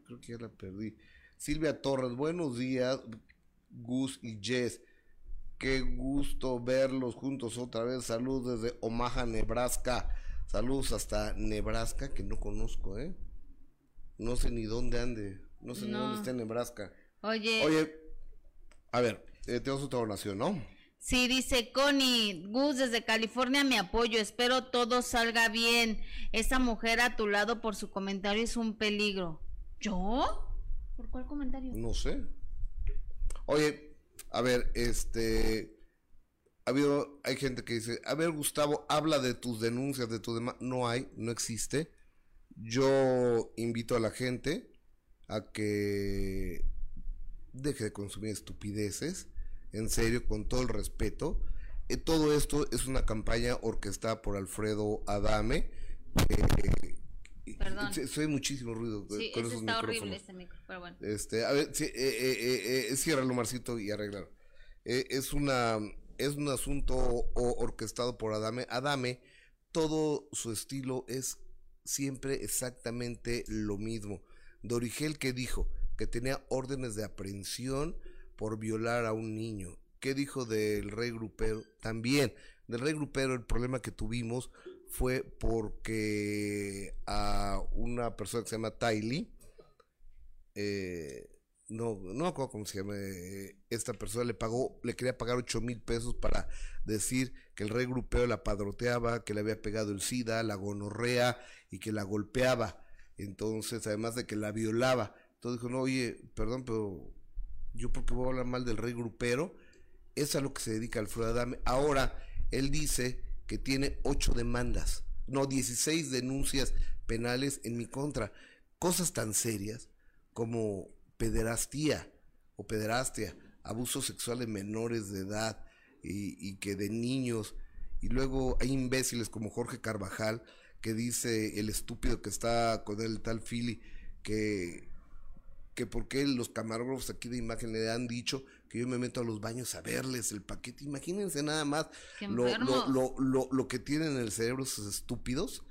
creo que ya la perdí. Silvia Torres, buenos días, Gus y Jess. Qué gusto verlos juntos otra vez. Saludos desde Omaha, Nebraska. Saludos hasta Nebraska, que no conozco, ¿eh? No sé ni dónde ande. No sé ni dónde está Nebraska. Oye, Oye, a ver, eh, tenemos otra donación, ¿no? sí, dice Connie, Gus desde California, mi apoyo, espero todo salga bien. Esa mujer a tu lado por su comentario es un peligro. ¿Yo? ¿Por cuál comentario? No sé. Oye, a ver, este. Ha habido, hay gente que dice, a ver, Gustavo, habla de tus denuncias, de tu demás. No hay, no existe. Yo invito a la gente a que deje de consumir estupideces, en serio, con todo el respeto. Eh, todo esto es una campaña orquestada por Alfredo Adame. Perdón. Oye muchísimo ruido eh, Sí, con esos está horrible micrófonos. este micro, pero bueno. Este, a ver, sí, eh, eh, eh, eh, ciérralo, Marcito, y arreglar. Eh, es una, es un asunto o- orquestado por Adame. Adame, todo su estilo es siempre exactamente lo mismo. Dorigel que dijo que tenía órdenes de aprehensión por violar a un niño. ¿Qué dijo del rey grupero? También, del rey grupero el problema que tuvimos fue porque a una persona que se llama Tylee, eh, no, no me acuerdo cómo se llama, eh, esta persona le pagó, le quería pagar 8 mil pesos para decir que el rey grupeo la padroteaba, que le había pegado el SIDA, la gonorrea y que la golpeaba. Entonces, además de que la violaba. Entonces dijo, no, oye, perdón, pero Yo porque voy a hablar mal del rey grupero, es a lo que se dedica Alfredo Adame. Ahora, él dice que tiene ocho demandas, no, 16 denuncias penales en mi contra. Cosas tan serias como pederastía o pederastia, abuso sexual de menores de edad y, que de niños. Y luego hay imbéciles como Jorge Carvajal que dice el estúpido que está con el tal Philly que que porque los camarógrafos aquí de imagen le han dicho que yo me meto a los baños a verles el paquete. Imagínense nada más lo, lo, lo, lo, que tienen en el cerebro esos estúpidos,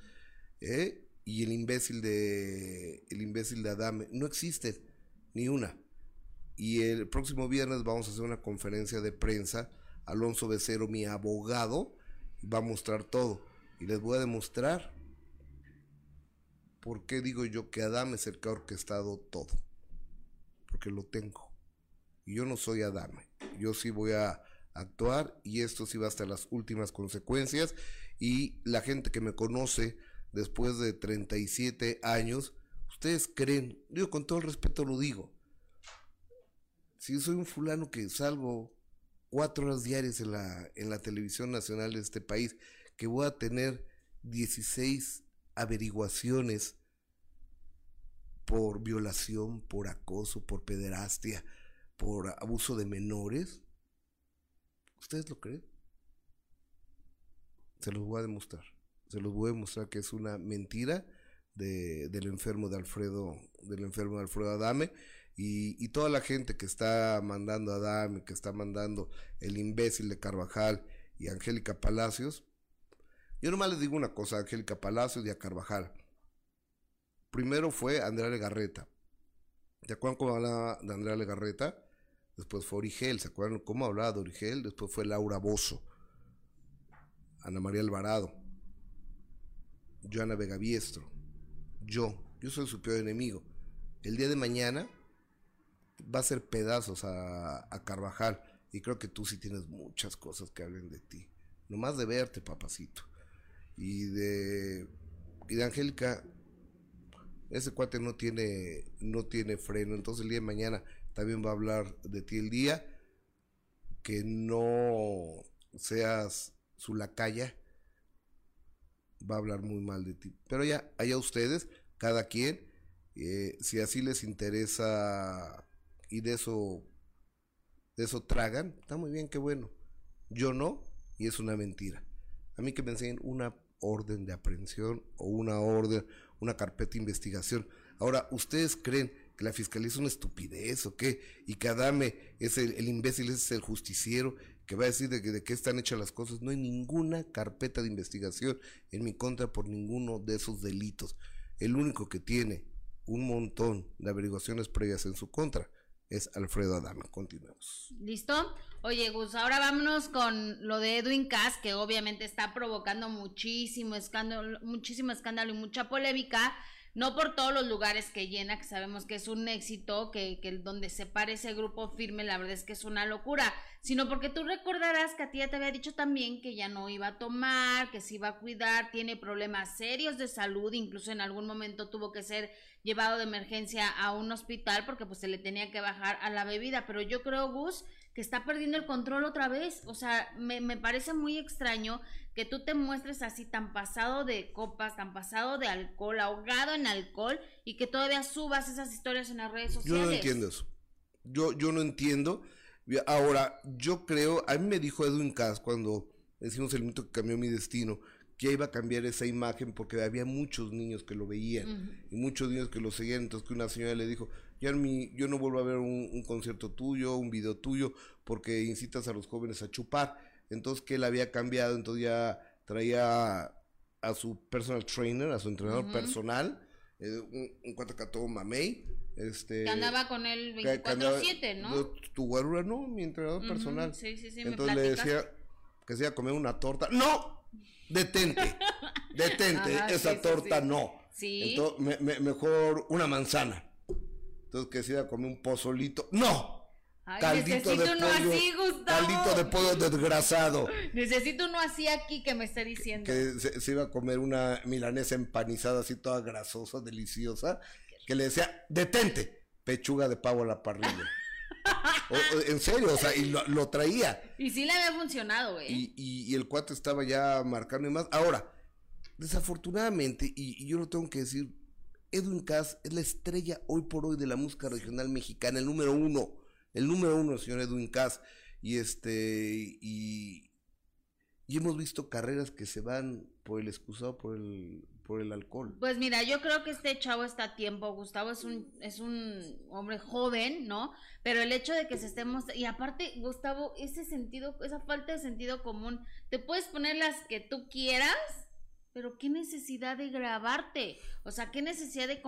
¿eh? Y el imbécil de el imbécil de Adame. No existe ni una. Y el próximo viernes vamos a hacer una conferencia de prensa. Alonso Becero, mi abogado, va a mostrar todo. Y les voy a demostrar por qué digo yo que Adame es el que ha orquestado todo porque lo tengo. Y yo no soy Adame. Yo sí voy a actuar y esto sí va hasta las últimas consecuencias. Y la gente que me conoce después de 37 años, ustedes creen, yo con todo el respeto lo digo, si soy un fulano que salgo cuatro horas diarias en la, en la televisión nacional de este país, que voy a tener 16 averiguaciones por violación, por acoso, por pederastia, por abuso de menores. ¿Ustedes lo creen? Se los voy a demostrar. Se los voy a demostrar que es una mentira de, del enfermo de Alfredo, del enfermo de Alfredo Adame. Y, toda la gente que está mandando a Adame, que está mandando el imbécil de Carvajal y Angélica Palacios. Yo nomás les digo una cosa a Angélica Palacios y a Carvajal primero fue Andrea Legarreta. ¿Se acuerdan cómo hablaba de Andrea Legarreta? Después fue Origel. ¿Se acuerdan cómo hablaba de Origel? Después fue Laura Bozo. Ana María Alvarado. Joana Vegaviestro. Yo. Yo soy su peor enemigo. El día de mañana va a ser pedazos a, a Carvajal. Y creo que tú sí tienes muchas cosas que hablen de ti. Nomás de verte, papacito. Y de, y de Angélica, ese cuate no tiene, no tiene freno. Entonces el día de mañana también va a hablar de ti el día. Que no seas su lacaya. Va a hablar muy mal de ti. Pero ya, allá ustedes, cada quien, eh, si así les interesa y de eso, de eso tragan, está muy bien, qué bueno. Yo no, y es una mentira. A mí que me enseñen una orden de aprehensión o una orden, una carpeta de investigación. Ahora, ¿ustedes creen la fiscalía es una estupidez o qué? Y que Adame es el, imbécil, es el justiciero que va a decir de, de qué están hechas las cosas. No hay ninguna carpeta de investigación en mi contra por ninguno de esos delitos. El único que tiene un montón de averiguaciones previas en su contra es Alfredo Adama. Continuemos. ¿Listo? Oye, Gus, ahora vámonos con lo de Edwin Cass, que obviamente está provocando muchísimo escándalo, muchísimo escándalo y mucha polémica no por todos los lugares que llena, que sabemos que es un éxito, que, que donde se pare ese grupo firme, la verdad es que es una locura, sino porque tú recordarás que a ti ya te había dicho también que ya no iba a tomar, que se iba a cuidar, tiene problemas serios de salud, incluso en algún momento tuvo que ser llevado de emergencia a un hospital porque pues se le tenía que bajar a la bebida, pero yo creo, Gus, que está perdiendo el control otra vez. O sea, me, me, parece muy extraño que tú te muestres así tan pasado de copas, tan pasado de alcohol, ahogado en alcohol y que todavía subas esas historias en las redes sociales. Yo no entiendo eso. Yo, yo no entiendo. Ahora, yo creo, a mí me dijo Edwin Cass cuando decimos el minuto que cambió mi destino, que iba a cambiar esa imagen porque había muchos niños que lo veían y muchos niños que lo seguían. Entonces que una señora le dijo, ya mi, yo no vuelvo a ver un, concierto tuyo, un video tuyo, porque incitas a los jóvenes a chupar. Entonces que él había cambiado, entonces ya traía a su personal trainer, a su entrenador personal, eh, un, un cuate que todo mamey. Este, que andaba con él 24-7, ¿no? Tu guarura, no, mi entrenador personal. Sí, sí, sí, Entonces le decía que se iba a comer una torta. ¡No! detente, detente, esa torta no. Sí. Entonces, mejor una manzana. Entonces que se iba a comer un pozolito. ¡No! Caldito de pollo, así, Caldito de pollo desgrasado. Necesito uno así aquí que me está diciendo. Que, se, iba a comer una milanesa empanizada así toda grasosa, deliciosa. Que le decía, detente, pechuga de pavo a la parrilla. en serio, o sea, y lo, traía. Y sí le había funcionado, güey. Y, y, el cuate estaba ya marcando y más. Ahora, desafortunadamente, y, yo lo tengo que decir, Edwin Cass es la estrella hoy por hoy de la música regional mexicana, el número uno. El número uno, el señor Edwin Cass. Y este, y, hemos visto carreras que se van por el excusado, por el, por el alcohol. Pues mira, yo creo que este chavo está a tiempo. Gustavo es un, es un hombre joven, ¿no? Pero el hecho de que se estemos. Y aparte, Gustavo, ese sentido, esa falta de sentido común, te puedes poner las que tú quieras pero qué necesidad de grabarte, o sea, qué necesidad de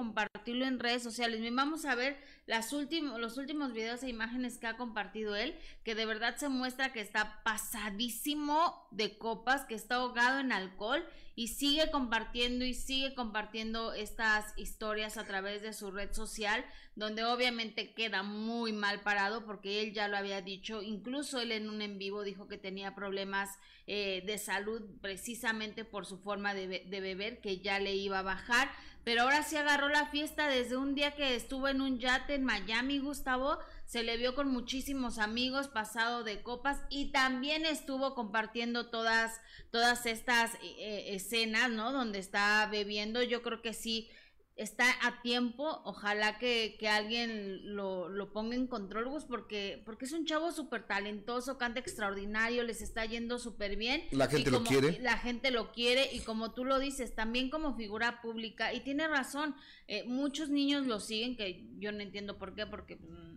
compartirlo en redes sociales. Vamos a ver los últimos videos e imágenes que ha compartido él, que de verdad se muestra que está pasadísimo de copas, que está ahogado en alcohol y sigue compartiendo y sigue compartiendo estas historias a través de su red social, donde obviamente queda muy mal parado porque él ya lo había dicho, incluso él en un en vivo dijo que tenía problemas eh, de salud precisamente por su forma de beber, que ya le iba a bajar, pero ahora sí agarró la fiesta desde un día que estuvo en un yate en Miami, Gustavo, se le vio con muchísimos amigos, pasado de copas y también estuvo compartiendo todas, todas estas eh, eh, escenas, ¿no? Donde está bebiendo. Yo creo que sí está a tiempo. Ojalá que, alguien lo, lo, ponga en control, Gus, porque, porque es un chavo súper talentoso, canta extraordinario, les está yendo súper bien. La gente lo quiere. La gente lo quiere y como tú lo dices, también como figura pública. Y tiene razón, eh, muchos niños lo siguen, que yo no entiendo por qué, porque... Mm,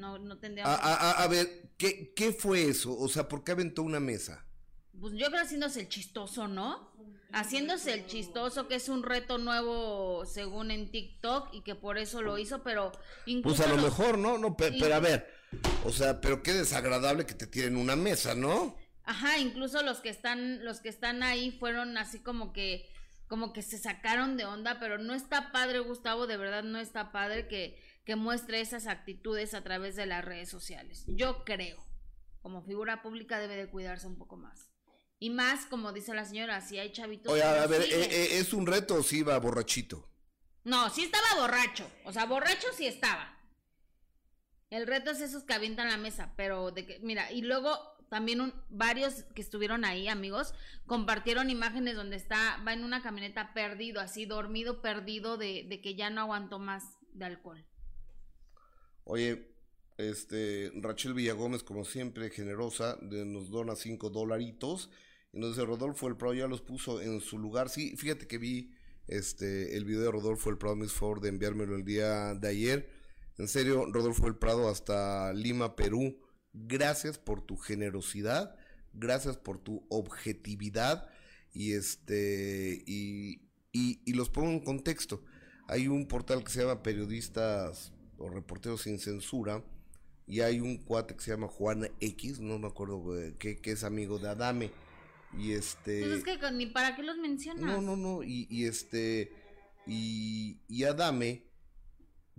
no, no tendría... A, a, ver, ¿qué, ¿qué fue eso? O sea, ¿por qué aventó una mesa? Pues yo creo haciéndose el chistoso, ¿no? Haciéndose el chistoso, que es un reto nuevo según en TikTok y que por eso lo hizo, pero incluso... Pues a lo mejor, ¿no? no pero, a ver, o sea, pero qué desagradable que te tiren una mesa, ¿no? Ajá, incluso los que están, los que están ahí fueron así como que, como que se sacaron de onda, pero no está padre, Gustavo, de verdad no está padre que que muestre esas actitudes a través de las redes sociales. Yo creo, como figura pública debe de cuidarse un poco más. Y más, como dice la señora, si hay chavitos... Oye, a ver, eh, eh, ¿es un reto o sí iba borrachito? No, sí estaba borracho. O sea, borracho sí estaba. El reto es esos que avientan la mesa, pero de que, mira, y luego también varios que estuvieron ahí, amigos, compartieron imágenes donde está, va en una camioneta perdido, así dormido, perdido de, de que ya no aguantó más de alcohol. Oye, este, Rachel Villagómez, como siempre, generosa, nos dona cinco dolaritos. Dice, Rodolfo el Prado ya los puso en su lugar. Sí, fíjate que vi este, el video de Rodolfo el Prado, me favor de enviármelo el día de ayer. En serio, Rodolfo el Prado hasta Lima, Perú. Gracias por tu generosidad, gracias por tu objetividad y este y, y, los pongo en contexto. Hay un portal que se llama Periodistas o Reporteros sin Censura, y hay un cuate que se llama Juan X, no me acuerdo que, es amigo de Adame. Y este. Pues es que ni para qué los mencionas. No, no, no. Y, este. Y, y, Adame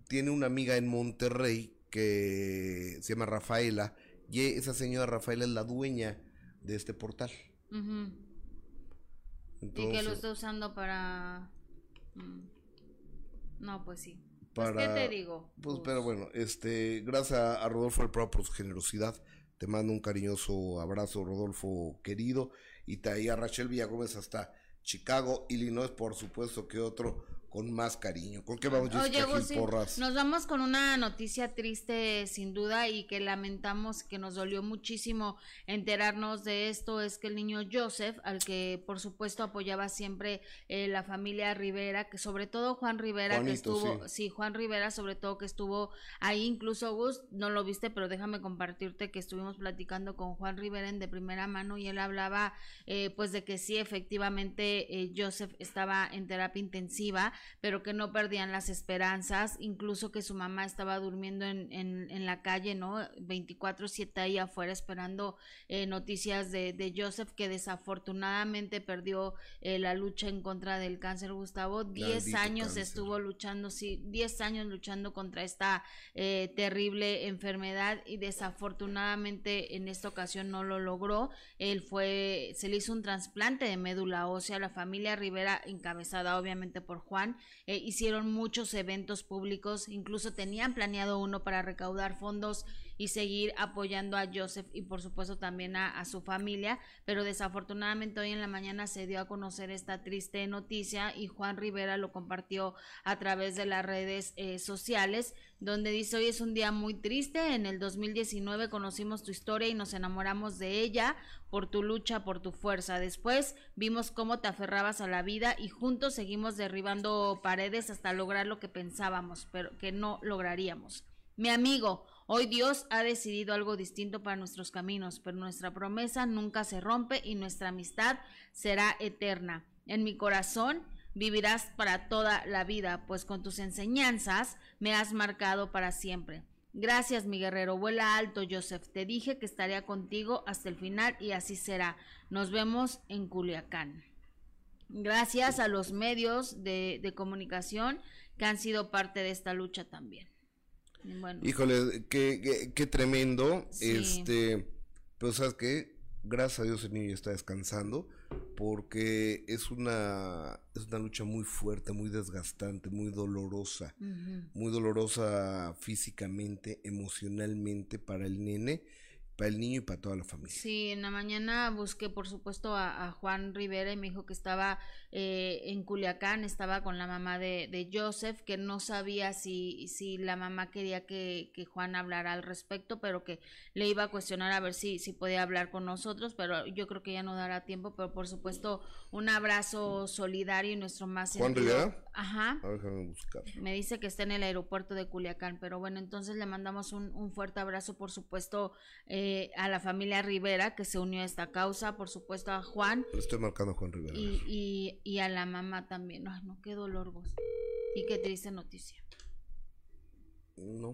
tiene una amiga en Monterrey que se llama Rafaela. Y esa señora Rafaela es la dueña de este portal. y que lo está usando para. Mm, no, pues sí. Pues, ¿Qué te digo? Pues, pero bueno, este, gracias a, Rodolfo El Pro por su generosidad. Te mando un cariñoso abrazo, Rodolfo querido. Y te a Rachel Villagómez hasta Chicago, Illinois, por supuesto que otro con más cariño. ¿Con qué vamos, Oye, Porras? Nos vamos con una noticia triste, sin duda, y que lamentamos, que nos dolió muchísimo enterarnos de esto, es que el niño Joseph, al que por supuesto apoyaba siempre eh, la familia Rivera, que sobre todo Juan Rivera, que estuvo, sí. Juan Rivera, sobre todo que estuvo ahí, incluso Gus, no lo viste, pero déjame compartirte que estuvimos platicando con Juan Rivera en de primera mano y él hablaba, eh, pues, de que sí, efectivamente, eh, Joseph estaba en terapia intensiva, pero que no perdían las esperanzas, incluso que su mamá estaba durmiendo en, en, la calle, ¿no? 24/7 ahí afuera esperando eh, noticias de, de, Joseph, que desafortunadamente perdió eh, la lucha en contra del cáncer, Gustavo. 10 años estuvo luchando, sí, 10 años luchando contra esta eh, terrible enfermedad y desafortunadamente en esta ocasión no lo logró. Él fue, se le hizo un trasplante de médula ósea, la familia Rivera, encabezada obviamente por Juan, eh, hicieron muchos eventos públicos, incluso tenían planeado uno para recaudar fondos y seguir apoyando a Joseph y por supuesto también a, su familia, pero desafortunadamente hoy en la mañana se dio a conocer esta triste noticia y Juan Rivera lo compartió a través de las redes eh, sociales donde dice hoy es un día muy triste, en el 2019 conocimos tu historia y nos enamoramos de ella por tu lucha, por tu fuerza. Después vimos cómo te aferrabas a la vida y juntos seguimos derribando paredes hasta lograr lo que pensábamos, pero que no lograríamos. Mi amigo, hoy Dios ha decidido algo distinto para nuestros caminos, pero nuestra promesa nunca se rompe y nuestra amistad será eterna. En mi corazón vivirás para toda la vida, pues con tus enseñanzas me has marcado para siempre. Gracias, mi guerrero. Vuela alto, Joseph. Te dije que estaría contigo hasta el final y así será. Nos vemos en Culiacán. Gracias a los medios de, comunicación que han sido parte de esta lucha también. Híjole, qué, qué, tremendo. Este, pero sabes qué, gracias a Dios el niño está descansando porque es una, es una lucha muy fuerte, muy desgastante, muy dolorosa, muy dolorosa físicamente, emocionalmente para el nene para el niño y para toda la familia. Sí, en la mañana busqué, por supuesto, a, Juan Rivera y me dijo que estaba eh, en Culiacán, estaba con la mamá de, de, Joseph, que no sabía si, si la mamá quería que, que, Juan hablara al respecto, pero que le iba a cuestionar a ver si, si podía hablar con nosotros, pero yo creo que ya no dará tiempo, pero por supuesto, un abrazo solidario y nuestro más... Juan Rivera. Ajá. A ver, buscar. Me dice que está en el aeropuerto de Culiacán, pero bueno, entonces le mandamos un, un fuerte abrazo, por supuesto. Eh, a la familia Rivera que se unió a esta causa, por supuesto a Juan. Estoy marcando a Juan Rivera. Y, y, a la mamá también. Ay, no, qué dolor vos. Y qué triste noticia. No.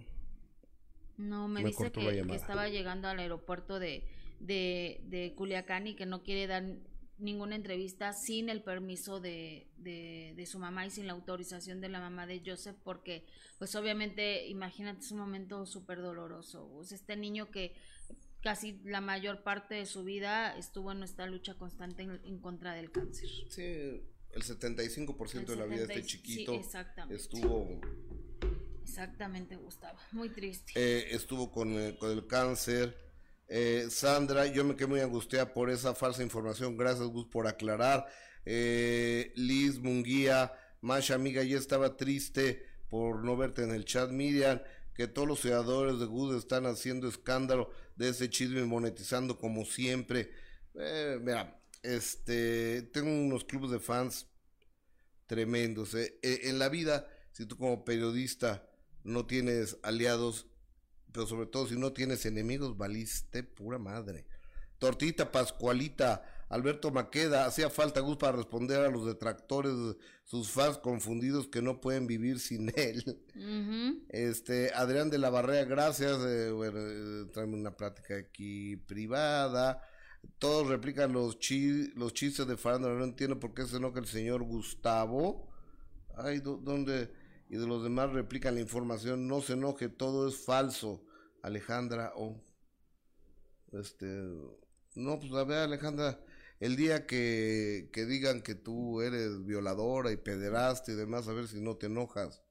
No, me, dice que, estaba llegando al aeropuerto de, de, de Culiacán y que no quiere dar ninguna entrevista sin el permiso de, de, su mamá y sin la autorización de la mamá de Joseph porque pues obviamente imagínate es un momento súper doloroso este niño que casi la mayor parte de su vida estuvo en nuestra lucha constante en, contra del cáncer. Sí, el 75% de la vida de este chiquito estuvo... Exactamente, Gustavo. Muy triste. Eh, estuvo con, eh, con, el cáncer. Eh, Sandra, yo me quedé muy angustiada por esa falsa información. Gracias, Gus, por aclarar. Liz Munguía, Masha, amiga, ya estaba triste por no verte en el chat. Miriam, que todos los ciudadanos de Gus están haciendo escándalo de ese chisme monetizando como siempre. Eh, mira, este, tengo unos clubes de fans tremendos. Eh. Eh, en la vida, si tú como periodista no tienes aliados, pero sobre todo si no tienes enemigos, valiste pura madre. Tortita Pascualita, Alberto Maqueda, hacía falta Gus para responder a los detractores, sus fans confundidos que no pueden vivir sin él. Este, Adrián de la Barrera, gracias, eh, bueno, eh, una plática aquí privada. Todos replican los, los chistes de farándula, no entiendo por qué se enoja el señor Gustavo. Ay, ¿dónde? Y de los demás replican la información, no se enoje, todo es falso. Alejandra, oh. Este, no, pues a ver, Alejandra, el día que, que digan que tú eres violadora y pederaste y demás, a ver si no te enojas.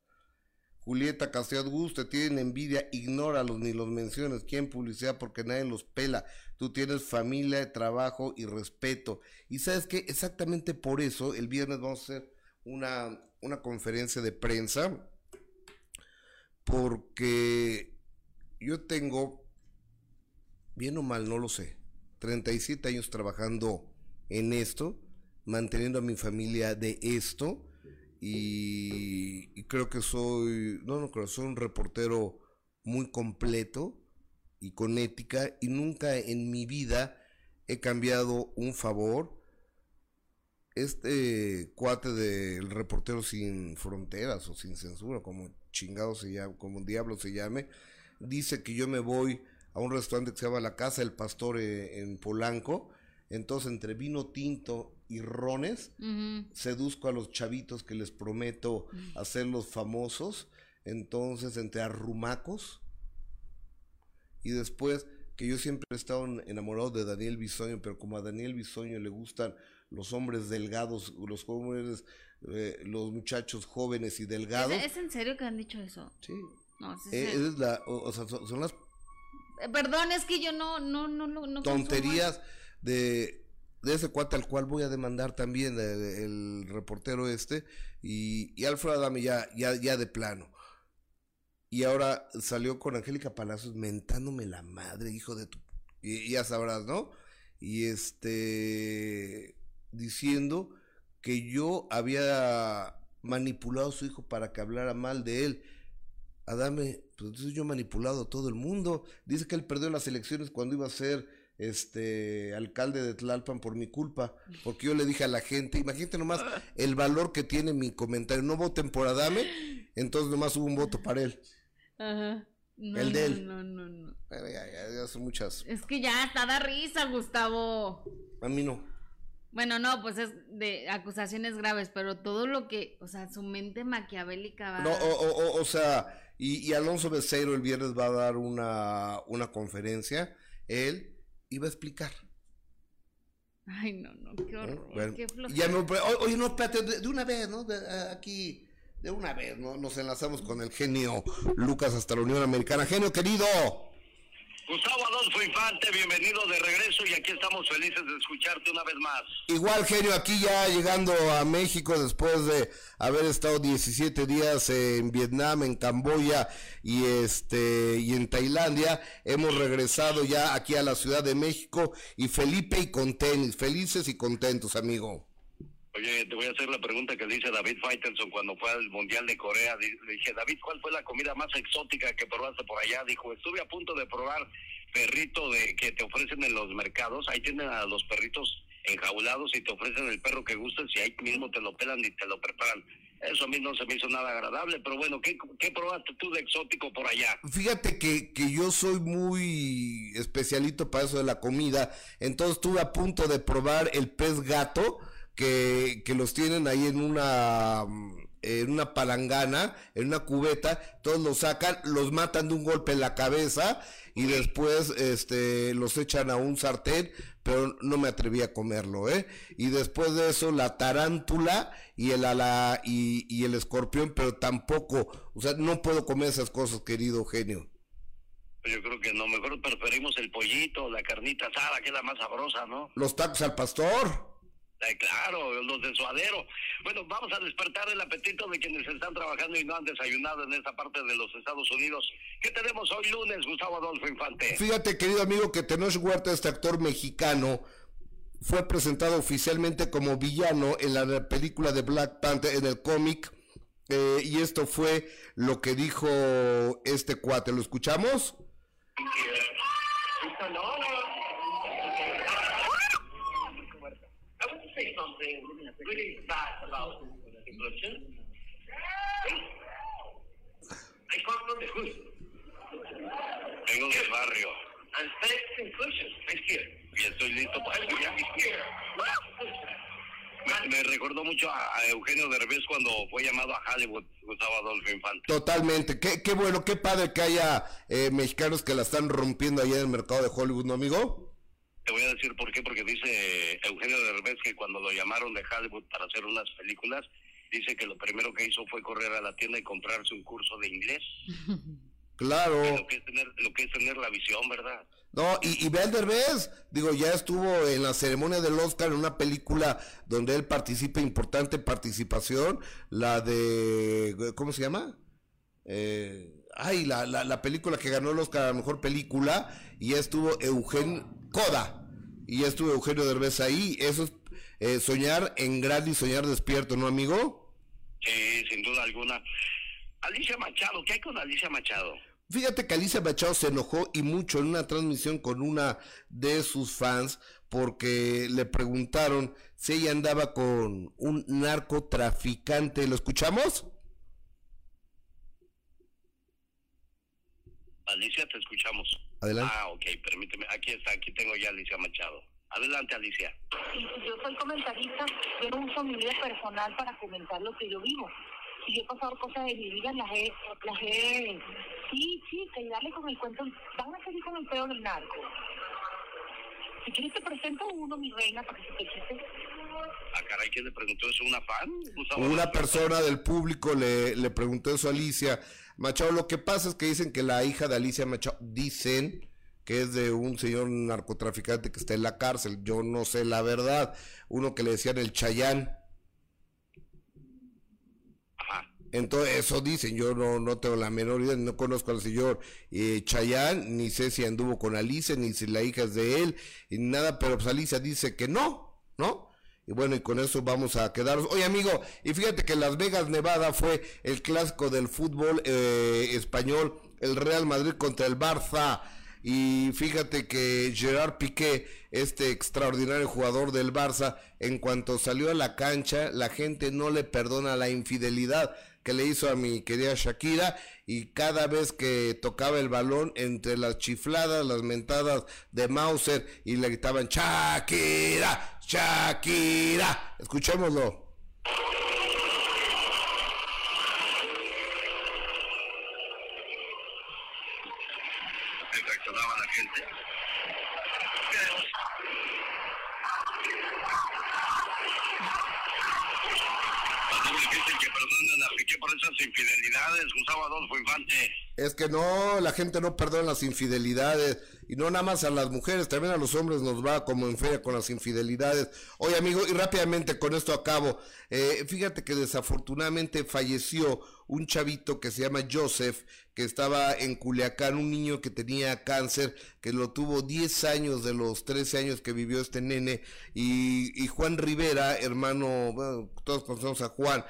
Julieta Castellat Gus, te tienen envidia, ignóralos ni los menciones. ¿Quién publicidad? Porque nadie los pela. Tú tienes familia, trabajo y respeto. Y sabes que exactamente por eso el viernes vamos a hacer una, una conferencia de prensa. Porque yo tengo, bien o mal, no lo sé, 37 años trabajando en esto, manteniendo a mi familia de esto y, creo que soy, no, no creo, soy un reportero muy completo y con ética y nunca en mi vida he cambiado un favor. Este cuate del reportero sin fronteras o sin censura, como chingado se llama, como diablo se llame, dice que yo me voy a un restaurante que se llama La Casa del Pastor eh, en Polanco entonces, entre vino tinto y rones, seduzco a los chavitos que les prometo hacerlos famosos. Entonces, entre arrumacos. Y después, que yo siempre he estado enamorado de Daniel Bisoño, pero como a Daniel Bisoño le gustan los hombres delgados, los jóvenes, eh, los muchachos jóvenes y delgados. ¿Es, en serio que han dicho eso? Sí. No, es, eh, la, o, sea, son, las Eh, Perdón, es que yo no, no, no, no, tonterías de, de ese cuate al cual voy a demandar también el, el reportero este y, y Alfred Adame ya, ya, ya de plano. Y ahora salió con Angélica Palacios mentándome la madre, hijo de tu... Y ya sabrás, ¿no? Y este... diciendo que yo había manipulado a su hijo para que hablara mal de él. Adame, pues entonces yo he manipulado a todo el mundo. Dice que él perdió las elecciones cuando iba a ser este alcalde de Tlalpan por mi culpa, porque yo le dije a la gente, imagínate nomás el valor que tiene mi comentario, no voten por Adame, entonces nomás hubo un voto para él. Ajá. No, El de no, él. No, no, no. Bueno, ya, ya, ya son muchas. Es que ya hasta da risa, Gustavo. A mí no. Bueno, no, pues es de acusaciones graves, pero todo lo que, o sea, su mente maquiavélica va. No, o, o, o, sea, y, y Alonso Becerro el viernes va a dar una, una conferencia, él iba a explicar. Ay, no, no, qué ¿no? horror, Bueno, qué ya me- o- oye, no, espérate, de, de una vez, ¿no? De- a- aquí, de una vez, ¿no? Nos enlazamos con el genio Lucas hasta la Unión Americana. Genio querido. Gustavo Adolfo Infante, bienvenido de regreso y aquí estamos felices de escucharte una vez más. Igual, genio, aquí ya llegando a México después de haber estado 17 días en Vietnam, en Camboya y este y en Tailandia, hemos regresado ya aquí a la Ciudad de México y Felipe y con tenis, felices y contentos, amigo. Oye, te voy a hacer la pregunta que le hice David Faitelson cuando fue al Mundial de Corea. Le dije, David, ¿cuál fue la comida más exótica que probaste por allá? Dijo, estuve a punto de probar perrito de que te ofrecen en los mercados. Ahí tienen a los perritos enjaulados y te ofrecen el perro que gustes y ahí mismo te lo pelan y te lo preparan. Eso a mí no se me hizo nada agradable, pero bueno, ¿qué, qué probaste tú de exótico por allá? Fíjate que, que yo soy muy especialito para eso de la comida, entonces estuve a punto de probar el pez gato, que, que los tienen ahí en una, en una palangana, en una cubeta, todos los sacan, los matan de un golpe en la cabeza y después este los echan a un sartén, pero no me atreví a comerlo, ¿eh? Y después de eso la tarántula y el ala y, y el escorpión, pero tampoco, o sea, no puedo comer esas cosas, querido genio. Yo creo que no, mejor preferimos el pollito, la carnita asada, que es la más sabrosa, ¿no? Los tacos al pastor. Eh, claro, los de suadero. Bueno, vamos a despertar el apetito de quienes están trabajando y no han desayunado en esta parte de los Estados Unidos. ¿Qué tenemos hoy lunes, Gustavo Adolfo Infante? Fíjate, querido amigo, que Tenoch Huerta, este actor mexicano, fue presentado oficialmente como villano en la película de Black Panther, en el cómic. eh, y esto fue lo que dijo este cuate. ¿Lo escuchamos? Something really barrio estoy listo para. Me, recordó mucho a, cuando fue llamado a Hollywood. Totalmente. Qué bueno, qué padre que haya eh, mexicanos que la están rompiendo allá en el mercado de Hollywood, ¿no, amigo? Te voy a decir por qué, porque dice Eugenio Derbez que cuando lo llamaron de Hollywood para hacer unas películas, dice que lo primero que hizo fue correr a la tienda y comprarse un curso de inglés. Claro. Lo que es tener, lo que es tener la visión, ¿verdad? No, y, y Bel Derbez, digo, ya estuvo en la ceremonia del Oscar en una película donde él participa, importante participación, la de, ¿cómo se llama? Eh, ay, la, la, la película que ganó el Oscar a la mejor película, y ya estuvo Eugenio Coda, y ya estuvo Eugenio Derbez ahí, eso es eh, soñar en grande y soñar despierto, ¿no, amigo? Sí, sin duda alguna. Alicia Machado, ¿qué hay con Alicia Machado? Fíjate que Alicia Machado se enojó y mucho en una transmisión con una de sus fans porque le preguntaron si ella andaba con un narcotraficante. ¿Lo escuchamos? Alicia, te escuchamos. Adelante. Ah, ok, permíteme. Aquí está, aquí tengo ya a Alicia Machado. Adelante, Alicia. Y yo soy comentarista, yo no uso mi vida personal para comentar lo que yo vivo. Y yo he pasado cosas de mi vida, las he, las he... Sí, sí, que darle con el cuento, van a seguir con el pedo del narco. Si quieres te presento uno, mi reina, para que se te quite. Ah, caray, ¿quién le preguntó eso? ¿Una fan? Una persona del público le, le preguntó eso a Alicia Machado. Lo que pasa es que dicen que la hija de Alicia Machado, dicen que es de un señor narcotraficante que está en la cárcel. Yo no sé la verdad. Uno que le decían el Chayán. Entonces, eso dicen, yo no, no tengo la menor idea, no conozco al señor eh, Chayán, ni sé si anduvo con Alicia, ni si la hija es de él, y nada, pero pues Alicia dice que no, ¿no? Y bueno, y con eso vamos a quedarnos. Oye, amigo, y fíjate que Las Vegas, Nevada fue el clásico del fútbol eh, español, el Real Madrid contra el Barça. Y fíjate que Gerard Piqué, este extraordinario jugador del Barça, en cuanto salió a la cancha, la gente no le perdona la infidelidad que le hizo a mi querida Shakira y cada vez que tocaba el balón entre las chifladas, las mentadas de Mauser y le gritaban Shakira, Shakira. Escuchémoslo. Esas infidelidades, Gustavo Adolfo Infante. Es que no, la gente no perdona las infidelidades y no nada más a las mujeres, también a los hombres nos va como en feria con las infidelidades. Oye amigo, y rápidamente con esto acabo, eh, fíjate que desafortunadamente falleció un chavito que se llama Joseph, que estaba en Culiacán, un niño que tenía cáncer, que lo tuvo 10 años de los 13 años que vivió este nene, y, y Juan Rivera, hermano, bueno, todos conocemos a Juan,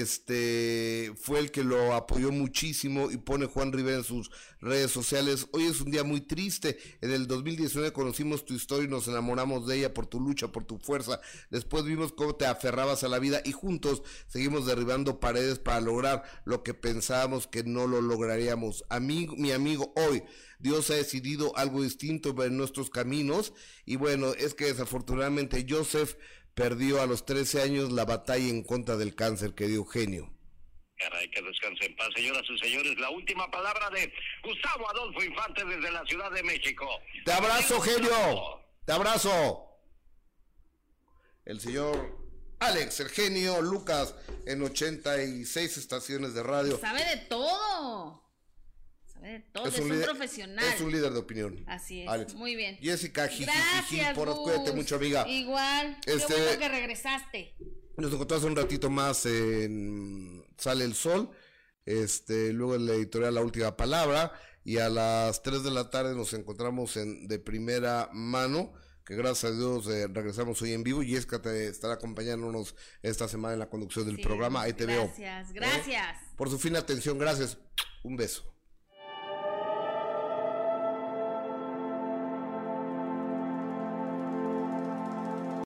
este fue el que lo apoyó muchísimo y pone Juan Rivera en sus redes sociales. Hoy es un día muy triste. En el 2019 conocimos tu historia y nos enamoramos de ella por tu lucha, por tu fuerza. Después vimos cómo te aferrabas a la vida y juntos seguimos derribando paredes para lograr lo que pensábamos que no lo lograríamos. Amigo, mi amigo, hoy Dios ha decidido algo distinto en nuestros caminos y bueno, es que desafortunadamente Joseph perdió a los 13 años la batalla en contra del cáncer, querido Eugenio. Caray, que descanse en paz. Señoras y señores, la última palabra de Gustavo Adolfo Infante desde la Ciudad de México. Te abrazo, genio. Te abrazo. El señor Alex, el genio Lucas, en 86 estaciones de radio. Sabe de todo. Todo. Es, un, líder, profesional. Es un líder de opinión. Así es. Alex. Muy bien. Jessica, jiji, Gracias, por cuídate mucho, amiga. Igual. Este- Qué bueno que regresaste. Nos encontramos un ratito más en Sale el Sol. Este, luego en la editorial La Última Palabra. Y a las 3 de la tarde nos encontramos en De Primera Mano. Que gracias a Dios eh, regresamos hoy en vivo. Y es que te estará acompañándonos esta semana en la conducción del Sí, programa. Ahí te veo. Gracias, gracias. Por su fina atención, gracias. Un beso.